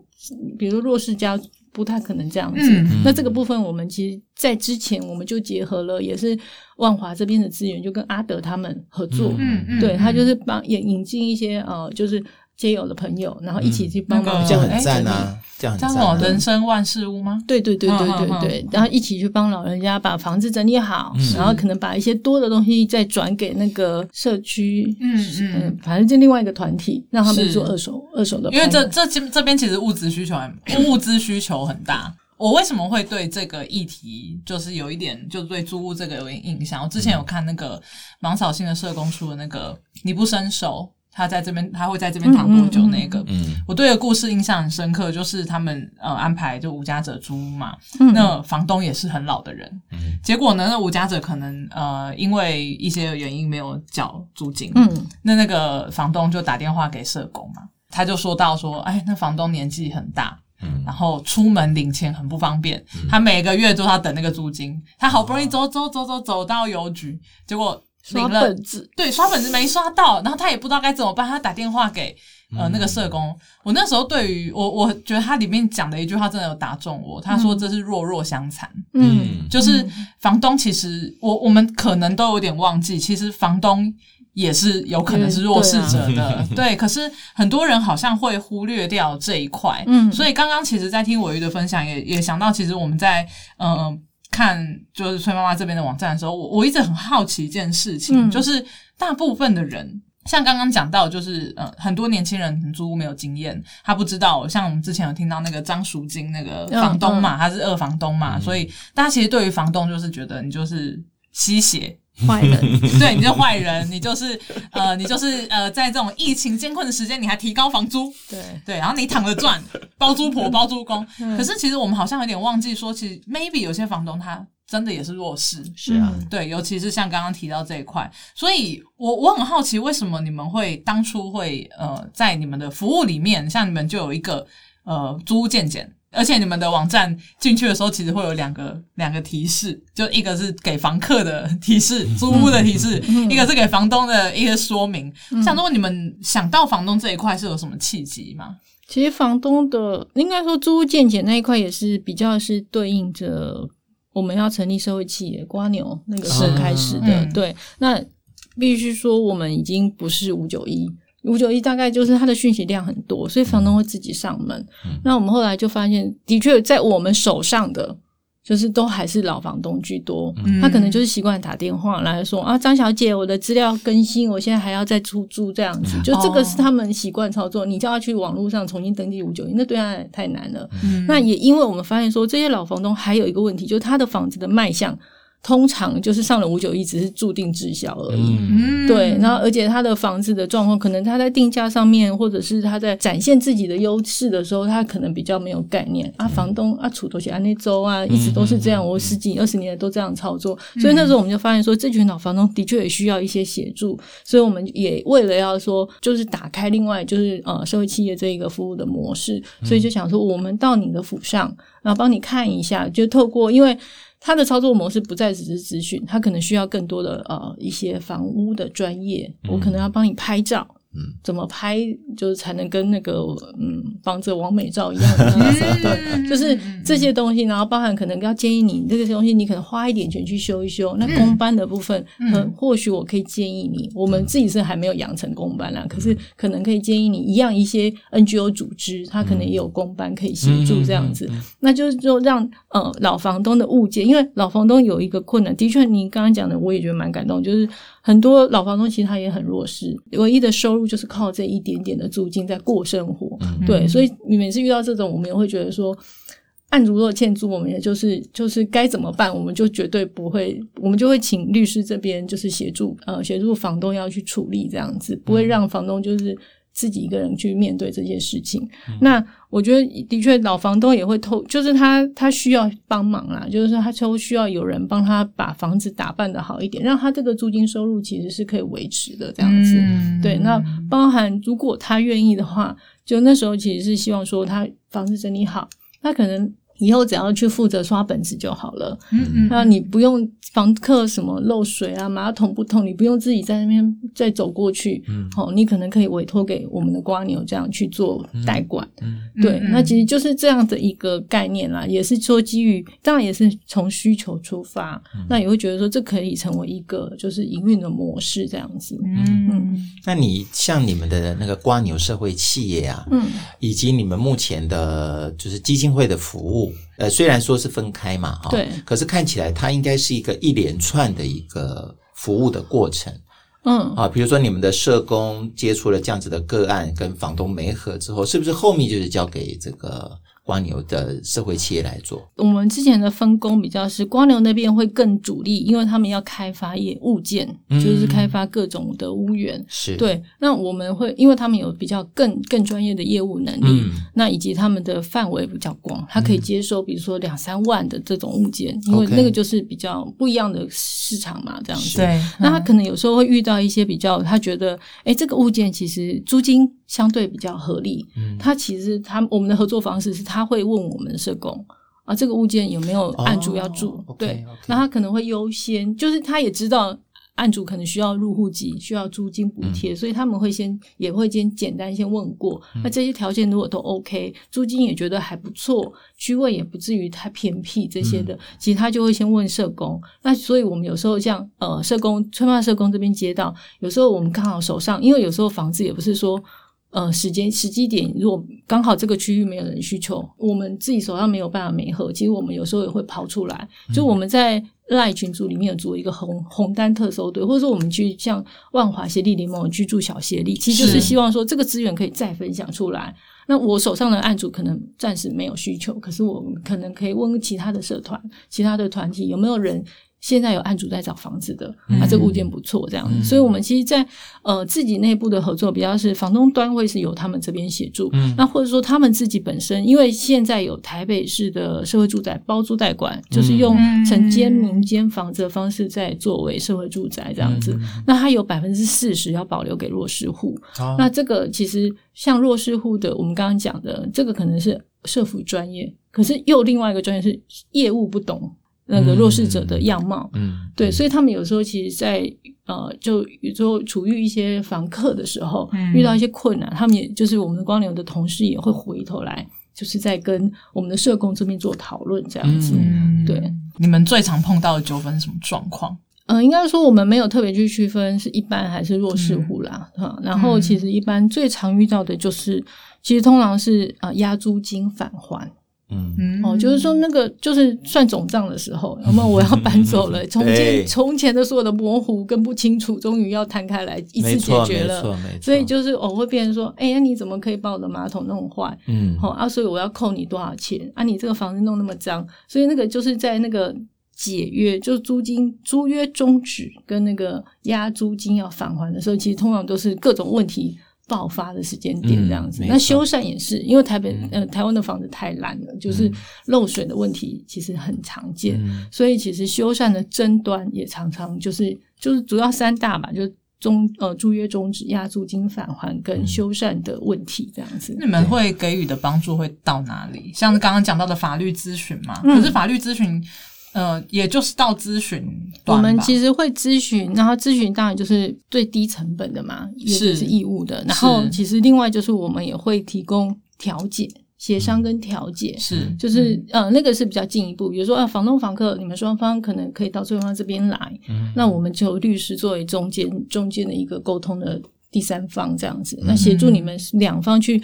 比如弱势家。不太可能这样子。嗯、那这个部分，我们其实，在之前我们就结合了，也是万华这边的资源，就跟阿德他们合作。嗯嗯，对，他就是帮引引进一些呃，就是。街友的朋友，然后一起去帮忙，这样很赞啊！这样很赞。人生万事屋吗？对对对对对对。然后一起去帮老人家把房子整理好，然后可能把一些多的东西再转给那个社区，嗯嗯，反正就另外一个团体，让他们做二手二手的。因为这这这边其实物资需求很 [clears throat] 物资需求很大。我为什么会对这个议题就是有一点，就对租屋这个有点印象？我之前有看那个芒草心的社工出的那个你不伸手。他在这边，他会在这边躺多久？那个，嗯，我对的故事印象很深刻，就是他们呃安排就无家者租屋嘛，嗯、那房东也是很老的人，嗯，结果呢，那无家者可能呃因为一些原因没有缴租金，嗯，那那个房东就打电话给社工嘛，他就说到说，哎，那房东年纪很大，嗯，然后出门领钱很不方便，嗯、他每个月都要等那个租金，他好不容易走走走走走到邮局，结果。刷本子，对，刷本子没刷到，然后他也不知道该怎么办，他打电话给呃那个社工。嗯、我那时候对于我，我觉得他里面讲的一句话真的有打中我。他说这是弱弱相残，嗯，就是房东其实我我们可能都有点忘记，其实房东也是有可能是弱势者的，对，啊、[laughs] 对。可是很多人好像会忽略掉这一块，嗯，所以刚刚其实，在听我玉的分享也，也也想到，其实我们在嗯。呃看就是崔妈妈这边的网站的时候，我我一直很好奇一件事情，嗯、就是大部分的人像刚刚讲到，就是呃，很多年轻人租屋没有经验，他不知道。像我们之前有听到那个张淑金那个房东嘛，嗯嗯、他是二房东嘛，嗯、所以大家其实对于房东就是觉得你就是吸血坏人，[laughs] 对，你就坏人，你就是呃，你就是呃，在这种疫情艰困的时间，你还提高房租，对。对，然后你躺着赚，包租婆 [laughs] 包租公。嗯、可是其实我们好像有点忘记说，其实 maybe 有些房东他。真的也是弱势，是啊，对，尤其是像刚刚提到这一块，所以我我很好奇，为什么你们会当初会呃，在你们的服务里面，像你们就有一个呃租屋健检，而且你们的网站进去的时候，其实会有两个两个提示，就一个是给房客的提示，租屋的提示，嗯、一个是给房东的一个说明。嗯、想说你们想到房东这一块是有什么契机吗？其实房东的应该说租屋见解那一块也是比较是对应着。我们要成立社会企业，瓜牛那个时候开始的，嗯、对。那必须说，我们已经不是五九一，五九一大概就是它的讯息量很多，所以房东会自己上门。嗯、那我们后来就发现，的确在我们手上的。就是都还是老房东居多，嗯、他可能就是习惯打电话来说啊，张小姐，我的资料更新，我现在还要再出租这样子，就这个是他们习惯操作。哦、你叫他去网络上重新登记五九一，那对他太难了。嗯、那也因为我们发现说，这些老房东还有一个问题，就是他的房子的卖相。通常就是上了五九一，只是注定滞销而已。嗯、对，然后而且他的房子的状况，可能他在定价上面，或者是他在展现自己的优势的时候，他可能比较没有概念。啊，房东啊，出头去安内周啊，一直都是这样，我十几二十年都这样操作。所以那时候我们就发现说，这群老房东的确也需要一些协助。所以我们也为了要说，就是打开另外就是呃社会企业这一个服务的模式，所以就想说，我们到你的府上，然后帮你看一下，就透过因为。他的操作模式不再只是咨询，他可能需要更多的呃一些房屋的专业，我可能要帮你拍照。嗯，怎么拍就是才能跟那个嗯房子网美照一样的？[laughs] 对，就是这些东西，然后包含可能要建议你这个东西，你可能花一点钱去修一修。那公班的部分，嗯，或许我可以建议你，我们自己是还没有养成公班啦，可是可能可以建议你一样一些 NGO 组织，他可能也有公班可以协助这样子。那就是说让呃老房东的物件，因为老房东有一个困难，的确你刚刚讲的，我也觉得蛮感动，就是。很多老房东其实他也很弱势，唯一的收入就是靠这一点点的租金在过生活。嗯、对，所以你每次遇到这种，我们也会觉得说，案主若欠租，我们也就是就是该怎么办，我们就绝对不会，我们就会请律师这边就是协助，呃，协助房东要去处理这样子，不会让房东就是。自己一个人去面对这些事情，嗯、那我觉得的确老房东也会透，就是他他需要帮忙啦，就是说他都需要有人帮他把房子打扮的好一点，让他这个租金收入其实是可以维持的这样子。嗯、对，那包含如果他愿意的话，就那时候其实是希望说他房子整理好，他可能。以后只要去负责刷本子就好了，嗯嗯，那你不用房客什么漏水啊，马桶不通，你不用自己在那边再走过去，嗯，好，你可能可以委托给我们的瓜牛这样去做代管，嗯，对，嗯、那其实就是这样的一个概念啦，也是说基于，当然也是从需求出发，嗯、那也会觉得说这可以成为一个就是营运的模式这样子，嗯。嗯，嗯那你像你们的那个瓜牛社会企业啊，嗯，以及你们目前的就是基金会的服务。呃，虽然说是分开嘛，哈，对，可是看起来它应该是一个一连串的一个服务的过程，嗯，啊，比如说你们的社工接触了这样子的个案，跟房东没合之后，是不是后面就是交给这个？蜗牛的社会企业来做，我们之前的分工比较是光牛那边会更主力，因为他们要开发业物件，嗯、就是开发各种的屋源。是。对，那我们会因为他们有比较更更专业的业务能力，嗯、那以及他们的范围比较广，他可以接收比如说两三万的这种物件，嗯、因为那个就是比较不一样的市场嘛，这样子。对，嗯、那他可能有时候会遇到一些比较，他觉得哎，这个物件其实租金相对比较合理，嗯，他其实他我们的合作方式是。他会问我们的社工啊，这个物件有没有案主要住？Oh, 对，那 okay. 他可能会优先，就是他也知道案主可能需要入户籍，需要租金补贴，嗯、所以他们会先也会先简单先问过。嗯、那这些条件如果都 OK，租金也觉得还不错，区位也不至于太偏僻这些的，嗯、其实他就会先问社工。那所以我们有时候像呃社工，村办社工这边接到，有时候我们刚好手上，因为有时候房子也不是说。呃，时间时机点，如果刚好这个区域没有人需求，我们自己手上没有办法媒合，其实我们有时候也会跑出来。就我们在赖群组里面有组一个红红单特搜队，或者说我们去像万华协力联盟居住小协力，其实就是希望说这个资源可以再分享出来。那我手上的案主可能暂时没有需求，可是我们可能可以问其他的社团、其他的团体有没有人。现在有案主在找房子的，啊，这个物件不错，这样子，嗯、所以我们其实在，在呃自己内部的合作比较是房东端会是由他们这边协助，嗯，那或者说他们自己本身，因为现在有台北市的社会住宅包租代管，嗯、就是用承接民间房子的方式在作为社会住宅这样子，嗯、那它有百分之四十要保留给弱势户，哦、那这个其实像弱势户的，我们刚刚讲的这个可能是社福专业，可是又另外一个专业是业务不懂。那个弱势者的样貌，嗯，嗯对，嗯、所以他们有时候其实在，在呃，就有时候处于一些房客的时候，嗯、遇到一些困难，他们也就是我们的光流的同事也会回头来，就是在跟我们的社工这边做讨论，这样子。嗯、对，你们最常碰到的纠纷是什么状况？呃，应该说我们没有特别去区分是一般还是弱势户啦，哈、嗯。然后其实一般最常遇到的就是，其实通常是啊押租金返还。嗯哦，就是说那个就是算总账的时候，[laughs] 那么我要搬走了，[laughs] 从前从前的所有的模糊跟不清楚，终于要摊开来一次解决了。没错，没错。所以就是我会变成说，哎呀，你怎么可以把我的马桶弄坏？嗯，好啊，所以我要扣你多少钱？啊，你这个房子弄那么脏，所以那个就是在那个解约，就是租金租约终止跟那个押租金要返还的时候，其实通常都是各种问题。爆发的时间点这样子，嗯、那修缮也是，因为台北、嗯、呃台湾的房子太烂了，就是漏水的问题其实很常见，嗯、所以其实修缮的争端也常常就是就是主要三大嘛，就是中呃租约终止、押租金返还跟修缮的问题这样子。你们会给予的帮助会到哪里？像刚刚讲到的法律咨询嘛，嗯、可是法律咨询。呃，也就是到咨询，我们其实会咨询，然后咨询当然就是最低成本的嘛，也是义务的。然后其实另外就是我们也会提供调解、协商跟调解，是就是呃那个是比较进一步，比如说啊，房东房客你们双方可能可以到对方这边来，嗯、那我们就律师作为中间中间的一个沟通的第三方这样子，嗯、那协助你们两方去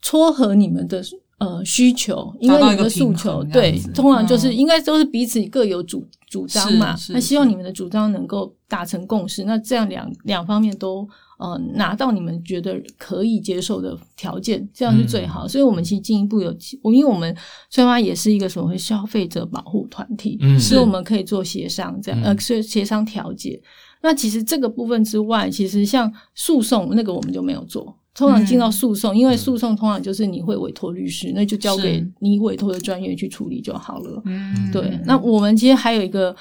撮合你们的。呃，需求，因为你们的诉求，对，通常就是应该都是彼此各有主主张嘛。那希望你们的主张能够达成共识，那这样两两方面都呃拿到你们觉得可以接受的条件，这样是最好。嗯、所以我们其实进一步有，我因为我们崔妈也是一个所谓消费者保护团体，嗯，所以我们可以做协商，这样呃，协协商调解。那其实这个部分之外，其实像诉讼那个我们就没有做。通常进到诉讼，嗯、因为诉讼通常就是你会委托律师，嗯、那就交给你委托的专业去处理就好了。嗯，对。那我们其实还有一个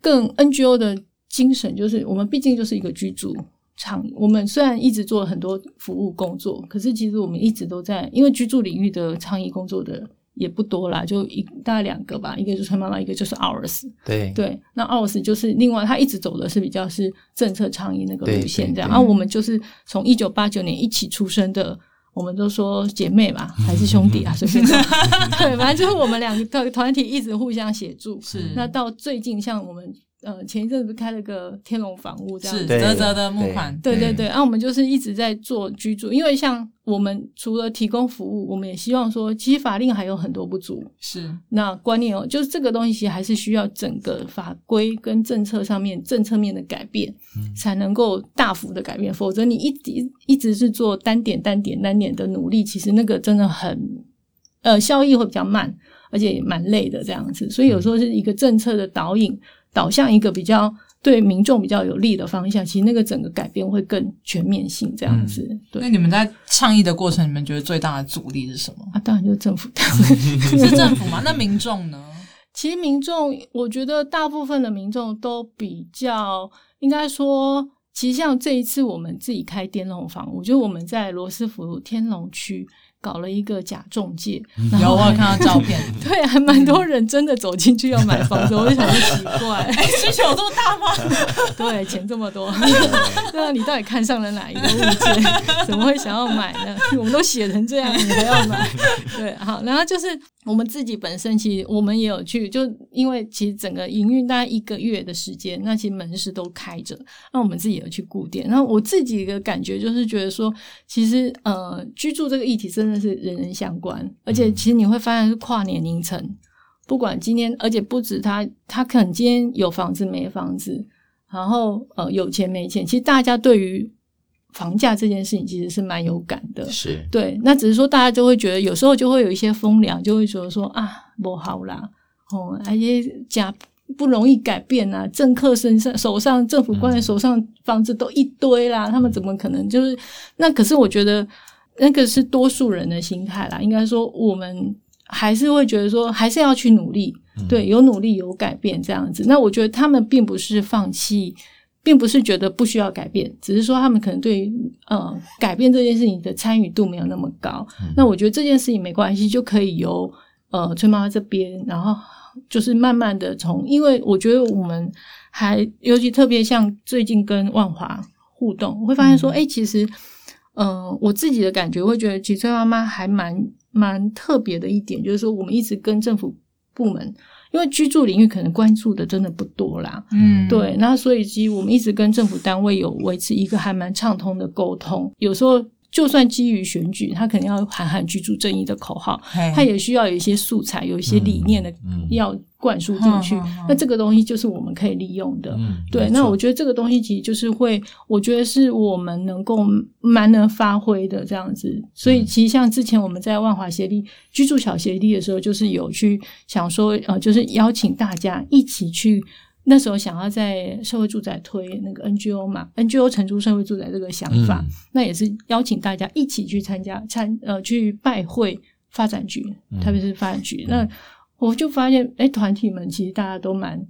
更 NGO 的精神，就是我们毕竟就是一个居住倡议。我们虽然一直做了很多服务工作，可是其实我们一直都在，因为居住领域的倡议工作的。也不多啦，就一大概两个吧，一个就是崔妈妈，一个就是 Ours。对对，那 Ours 就是另外，他一直走的是比较是政策倡议那个路线这样。然后我们就是从一九八九年一起出生的，我们都说姐妹嘛，还是兄弟啊，随便说。[laughs] 对，反正就是我们两个团体一直互相协助。是。那到最近，像我们。呃，前一阵子开了个天龙房屋，这样子，啧啧的募款，对对对。然后我们就是一直在做居住，因为像我们除了提供服务，我们也希望说，其实法令还有很多不足。是，那观念哦，就是这个东西其实还是需要整个法规跟政策上面政策面的改变，嗯、才能够大幅的改变。否则你一直一直是做单点单点单点的努力，其实那个真的很呃效益会比较慢，而且也蛮累的这样子。所以有时候是一个政策的导引。导向一个比较对民众比较有利的方向，其实那个整个改变会更全面性这样子。嗯、对，那你们在倡议的过程，你们觉得最大的阻力是什么？啊，当然就是政府，[laughs] 是政府嘛？那民众呢？其实民众，我觉得大部分的民众都比较应该说，其实像这一次我们自己开天龙房，我觉得我们在罗斯福天龙区。搞了一个假中介，然后我有看到照片，[laughs] 对，还蛮多人真的走进去要买房子，我就想说奇怪，[laughs] 哎，需求这么大吗？[laughs] 对，钱这么多，对啊，你到底看上了哪一个物件？怎么会想要买呢？我们都写成这样，你还要买？对，好，然后就是我们自己本身其实我们也有去，就因为其实整个营运大概一个月的时间，那其实门市都开着，那我们自己有去顾店。然后我自己的感觉就是觉得说，其实呃，居住这个议题真的是人人相关，而且其实你会发现是跨年龄层，不管今天，而且不止他，他可能今天有房子没房子，然后呃有钱没钱，其实大家对于。房价这件事情其实是蛮有感的，是对。那只是说大家就会觉得，有时候就会有一些风凉，就会觉得说啊，不好啦，哦，而且假不容易改变啊。政客身上手上，政府官员手上房子都一堆啦，嗯、他们怎么可能就是？那可是我觉得那个是多数人的心态啦。应该说，我们还是会觉得说，还是要去努力，嗯、对，有努力有改变这样子。那我觉得他们并不是放弃。并不是觉得不需要改变，只是说他们可能对于呃改变这件事情的参与度没有那么高。嗯、那我觉得这件事情没关系，就可以由呃崔妈妈这边，然后就是慢慢的从，因为我觉得我们还尤其特别像最近跟万华互动，我会发现说，哎、嗯，其实嗯、呃，我自己的感觉会觉得，其实崔妈妈还蛮蛮特别的一点，就是说我们一直跟政府部门。因为居住领域可能关注的真的不多啦，嗯，对，那所以其实我们一直跟政府单位有维持一个还蛮畅通的沟通，有时候。就算基于选举，他肯定要喊喊居住正义的口号，他也需要有一些素材，有一些理念的要灌输进去。那这个东西就是我们可以利用的。对，那我觉得这个东西其实就是会，我觉得是我们能够蛮能发挥的这样子。所以其实像之前我们在万华协力居住小协力的时候，就是有去想说，呃，就是邀请大家一起去。那时候想要在社会住宅推那个 NGO 嘛，NGO 承租社会住宅这个想法，嗯、那也是邀请大家一起去参加参呃去拜会发展局，嗯、特别是发展局。嗯、那我就发现，哎，团体们其实大家都蛮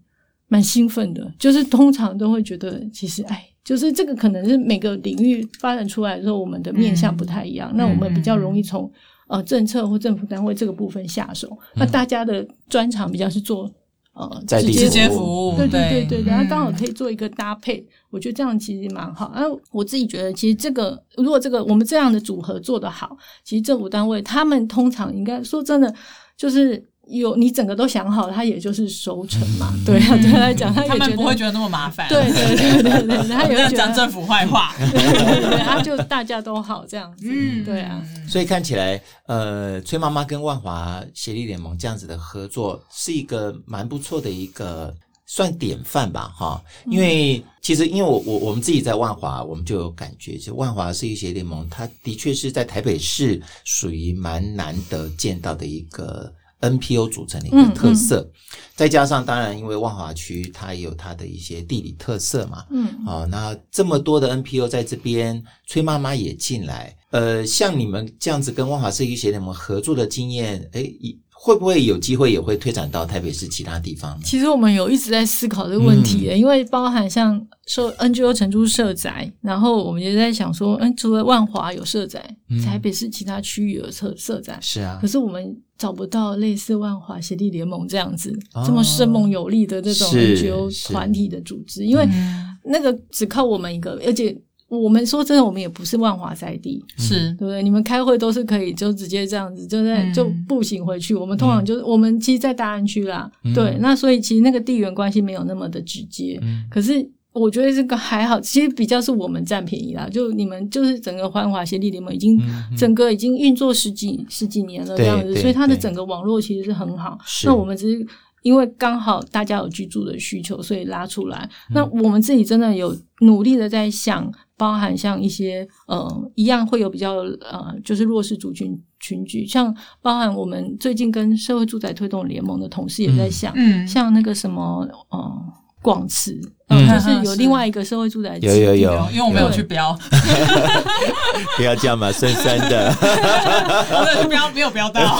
蛮兴奋的，就是通常都会觉得，其实哎，就是这个可能是每个领域发展出来的时候，我们的面向不太一样，嗯、那我们比较容易从呃政策或政府单位这个部分下手，嗯、那大家的专长比较是做。呃，直接服务，对对对对，然后刚好可以做一个搭配，嗯、我觉得这样其实蛮好。然后我自己觉得，其实这个如果这个我们这样的组合做得好，其实政府单位他们通常应该说真的就是。有你整个都想好，他也就是收成嘛。对啊，对他来讲，他也觉得不会觉得那么麻烦。对对对对对，他也会讲政府坏话。[laughs] 对对对，他就大家都好这样子。嗯，对啊。所以看起来，呃，崔妈妈跟万华协力联盟这样子的合作，是一个蛮不错的一个算典范吧，哈。因为其实，因为我我我们自己在万华，我们就有感觉，就万华是一协力联盟，它的确是在台北市属于蛮难得见到的一个。NPO 组成的一个特色，嗯嗯、再加上当然，因为万华区它也有它的一些地理特色嘛，嗯，好、哦，那这么多的 NPO 在这边，崔妈妈也进来，呃，像你们这样子跟万华社区协联盟合作的经验，诶。会不会有机会也会推展到台北市其他地方？其实我们有一直在思考这个问题因为包含像说 NGO 承租社宅，然后我们也在想说，嗯，除了万华有社宅，嗯、台北市其他区域有社社宅，是啊，可是我们找不到类似万华协力联盟这样子、哦、这么生猛有力的这种 NGO 团体的组织，因为那个只靠我们一个，而且。我们说真的，我们也不是万华在地，是对不对？你们开会都是可以就直接这样子，就在就步行回去。嗯、我们通常就是、嗯、我们其实，在大安区啦，嗯、对，那所以其实那个地缘关系没有那么的直接。嗯、可是我觉得这个还好，其实比较是我们占便宜啦。就你们就是整个万华协力联盟已经、嗯、整个已经运作十几十几年了这样子，所以它的整个网络其实是很好。那我们只是。因为刚好大家有居住的需求，所以拉出来。嗯、那我们自己真的有努力的在想，包含像一些呃一样会有比较呃就是弱势族群群聚，像包含我们最近跟社会住宅推动联盟的同事也在想，嗯，像那个什么呃广慈。嗯，就是有另外一个社会住宅，有有有，因为我没有去标，[laughs] 不要这样嘛，深深的，[laughs] 没有标没有标到，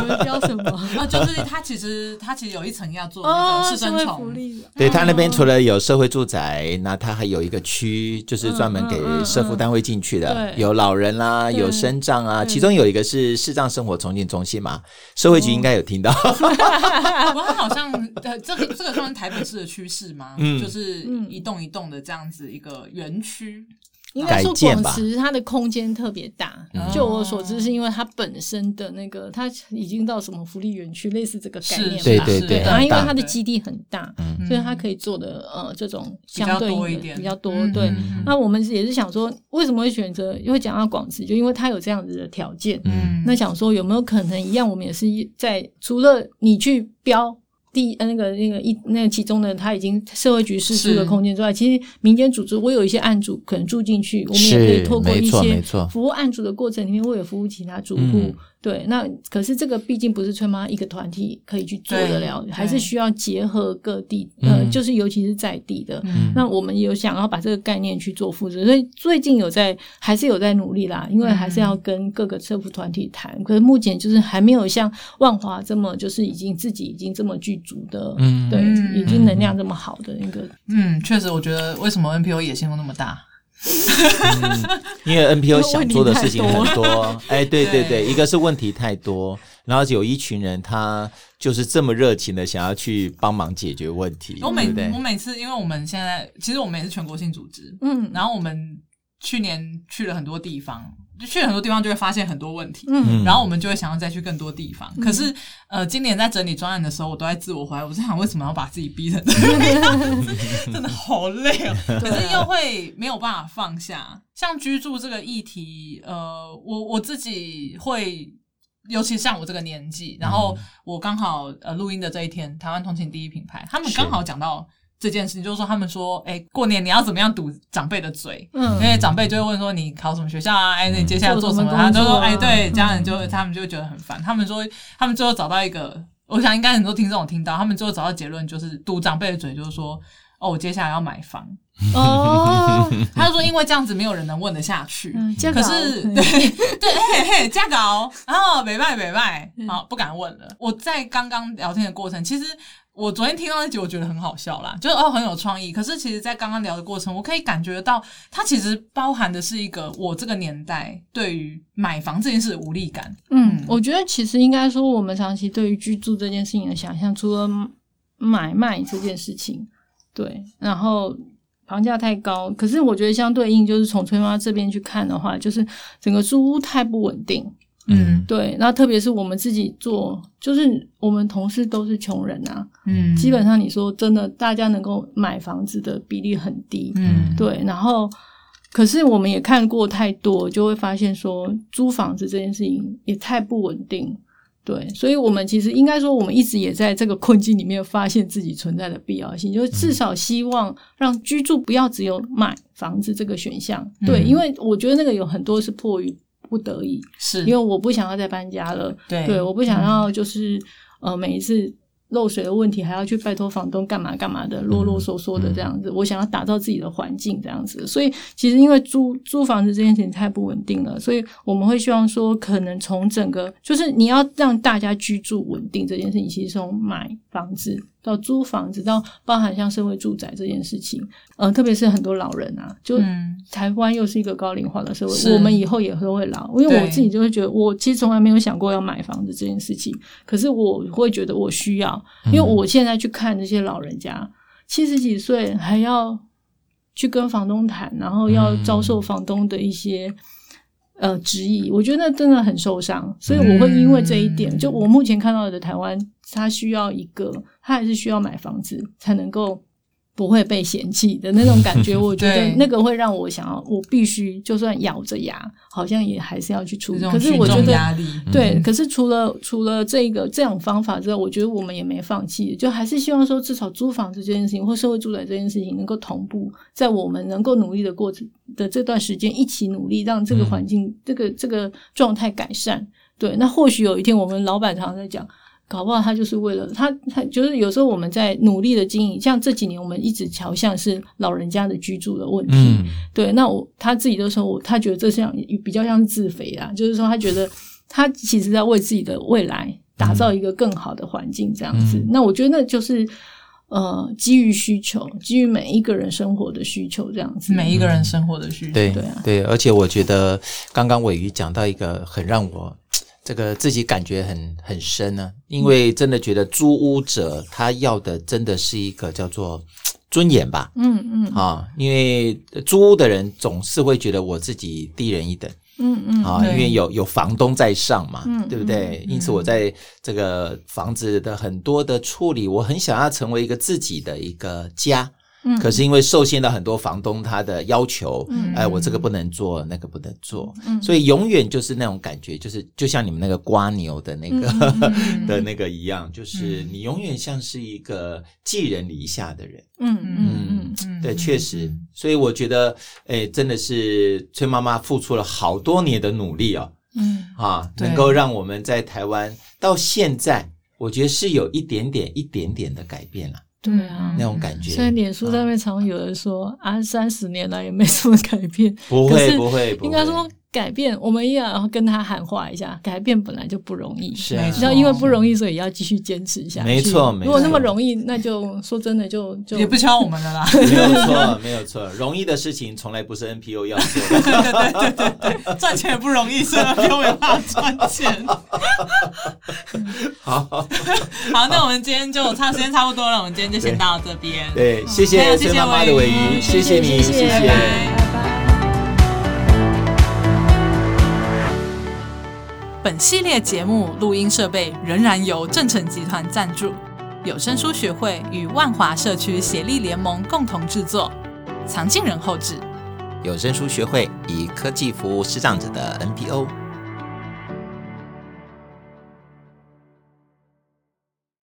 你们标什么？[laughs] 啊，就是他其实他其实有一层要做那个市政府，对他那边除了有社会住宅，那他还有一个区，就是专门给社福单位进去的，有老人啦，有身障啊，其中有一个是视障生活重建中心嘛，社会局应该有听到，不过他好像呃，这个这个算台北市的趋势吗？嗯，就是。是一栋一栋的这样子一个园区，应该说广慈它的空间特别大，就我所知，是因为它本身的那个，它已经到什么福利园区，类似这个概念吧？对对对。然后因为它的基地很大，所以它可以做的呃这种相对应的比较多。对，那我们也是想说，为什么会选择？因为讲到广慈，就因为它有这样子的条件。嗯。那想说有没有可能一样？我们也是在除了你去标。第呃那个那个一那个其中呢，他已经社会局释出的空间之外，其实民间组织我有一些案主可能住进去，我们也可以透过一些服务案主的过程里面，我有服务其他主户。对，那可是这个毕竟不是崔妈妈一个团体可以去做得了，还是需要结合各地，呃，就是尤其是在地的。嗯、那我们有想要把这个概念去做复制，所以最近有在还是有在努力啦，因为还是要跟各个社服团体谈。嗯、可是目前就是还没有像万华这么就是已经自己已经这么具足的，嗯，对，已经能量这么好的一个。嗯，确实，我觉得为什么 NPO 野心都那么大？嗯，因为 NPO 想做的事情很多，[laughs] 哎，对对对，一个是问题太多，然后有一群人他就是这么热情的想要去帮忙解决问题。我每对对我每次，因为我们现在其实我们也是全国性组织，嗯，然后我们去年去了很多地方。就去很多地方就会发现很多问题，嗯，然后我们就会想要再去更多地方。嗯、可是，呃，今年在整理专案的时候，我都在自我怀疑，我在想为什么要把自己逼成这样，[laughs] 真的好累哦。[laughs] 可是又会没有办法放下。像居住这个议题，呃，我我自己会，尤其像我这个年纪，然后我刚好呃录音的这一天，台湾通勤第一品牌，他们刚好讲到。这件事情就是说，他们说，哎，过年你要怎么样堵长辈的嘴？嗯，因为长辈就会问说，你考什么学校啊？哎，那你接下来做什么？他就说，哎，对，家人就他们就会觉得很烦。他们说，他们最后找到一个，我想应该很多听众有听到，他们最后找到结论就是堵长辈的嘴，就是说，哦，我接下来要买房。哦，[laughs] 他就说，因为这样子没有人能问得下去。可是，对对，嘿嘿，加高，然后北拜北拜，好，不敢问了。我在刚刚聊天的过程，其实。我昨天听到那集，我觉得很好笑啦，就是哦很有创意。可是其实，在刚刚聊的过程，我可以感觉到，它其实包含的是一个我这个年代对于买房这件事的无力感。嗯，我觉得其实应该说，我们长期对于居住这件事情的想象，除了买卖这件事情，对，然后房价太高。可是我觉得相对应，就是从崔妈这边去看的话，就是整个租屋太不稳定。嗯，对，那特别是我们自己做，就是我们同事都是穷人啊，嗯，基本上你说真的，大家能够买房子的比例很低，嗯，对，然后可是我们也看过太多，就会发现说租房子这件事情也太不稳定，对，所以我们其实应该说，我们一直也在这个困境里面发现自己存在的必要性，就是至少希望让居住不要只有买房子这个选项，对，因为我觉得那个有很多是迫于。不得已，是因为我不想要再搬家了。对，对，我不想要就是、嗯、呃，每一次漏水的问题还要去拜托房东干嘛干嘛的，啰啰嗦嗦的这样子。嗯、我想要打造自己的环境这样子，所以其实因为租租房子这件事情太不稳定了，所以我们会希望说，可能从整个就是你要让大家居住稳定这件事情，其实从买房子。到租房子，到包含像社会住宅这件事情，呃，特别是很多老人啊，就台湾又是一个高龄化的社会，是我们以后也都会老。因为我自己就会觉得，我其实从来没有想过要买房子这件事情，可是我会觉得我需要，因为我现在去看那些老人家，七十几岁还要去跟房东谈，然后要遭受房东的一些。呃，质疑，我觉得那真的很受伤，所以我会因为这一点，嗯、就我目前看到的台湾，他需要一个，他还是需要买房子才能够。不会被嫌弃的那种感觉，[laughs] 我觉得那个会让我想要，我必须就算咬着牙，好像也还是要去处理。可是我觉得，对，可是除了除了这个这种方法之外，我觉得我们也没放弃，就还是希望说，至少租房子这件事情或社会住宅这件事情能够同步，在我们能够努力的过程的这段时间一起努力，让这个环境、这个这个状态改善。对，那或许有一天，我们老板常常在讲。搞不好他就是为了他，他就是有时候我们在努力的经营，像这几年我们一直朝向是老人家的居住的问题。嗯、对，那我他自己都说我，他觉得这像比较像是自肥啊，就是说他觉得他其实在为自己的未来打造一个更好的环境这样子。嗯、那我觉得那就是呃基于需求，基于每一个人生活的需求这样子。每一个人生活的需求，对对啊，对，而且我觉得刚刚玮瑜讲到一个很让我。这个自己感觉很很深呢、啊，因为真的觉得租屋者他要的真的是一个叫做尊严吧。嗯嗯，啊，因为租屋的人总是会觉得我自己低人一等。嗯嗯，啊，因为有有房东在上嘛，嗯、对不对？因此我在这个房子的很多的处理，我很想要成为一个自己的一个家。嗯，可是因为受限到很多房东他的要求，嗯，哎，我这个不能做，那个不能做，嗯，所以永远就是那种感觉，就是就像你们那个瓜牛的那个、嗯、[laughs] 的那个一样，就是你永远像是一个寄人篱下的人。嗯嗯嗯，对，确实，所以我觉得，哎，真的是崔妈妈付出了好多年的努力哦，嗯。啊，能够让我们在台湾到现在，我觉得是有一点点、一点点的改变了。对啊，那种感觉。虽然脸书上面常有人说啊，三十年来也没什么改变，不会不会，应该说改变，我们也要跟他喊话一下，改变本来就不容易，是，你知道因为不容易，所以要继续坚持下去。没错，没错。如果那么容易，那就说真的就就也不需要我们的啦。[laughs] 没有错，没有错，[laughs] 容易的事情从来不是 NPO 要做的。[laughs] 对对对对对，赚钱也不容易，所以 NPO 没办法赚钱。好，好，那我们今天就差时间差不多了，我们今天就先到这边。对，谢谢谢谢妈妈的尾鱼，谢谢你，谢谢，拜拜。本系列节目录音设备仍然由正成集团赞助，有声书学会与万华社区协力联盟共同制作，藏经人后制。有声书学会以科技服务视障者的 NPO。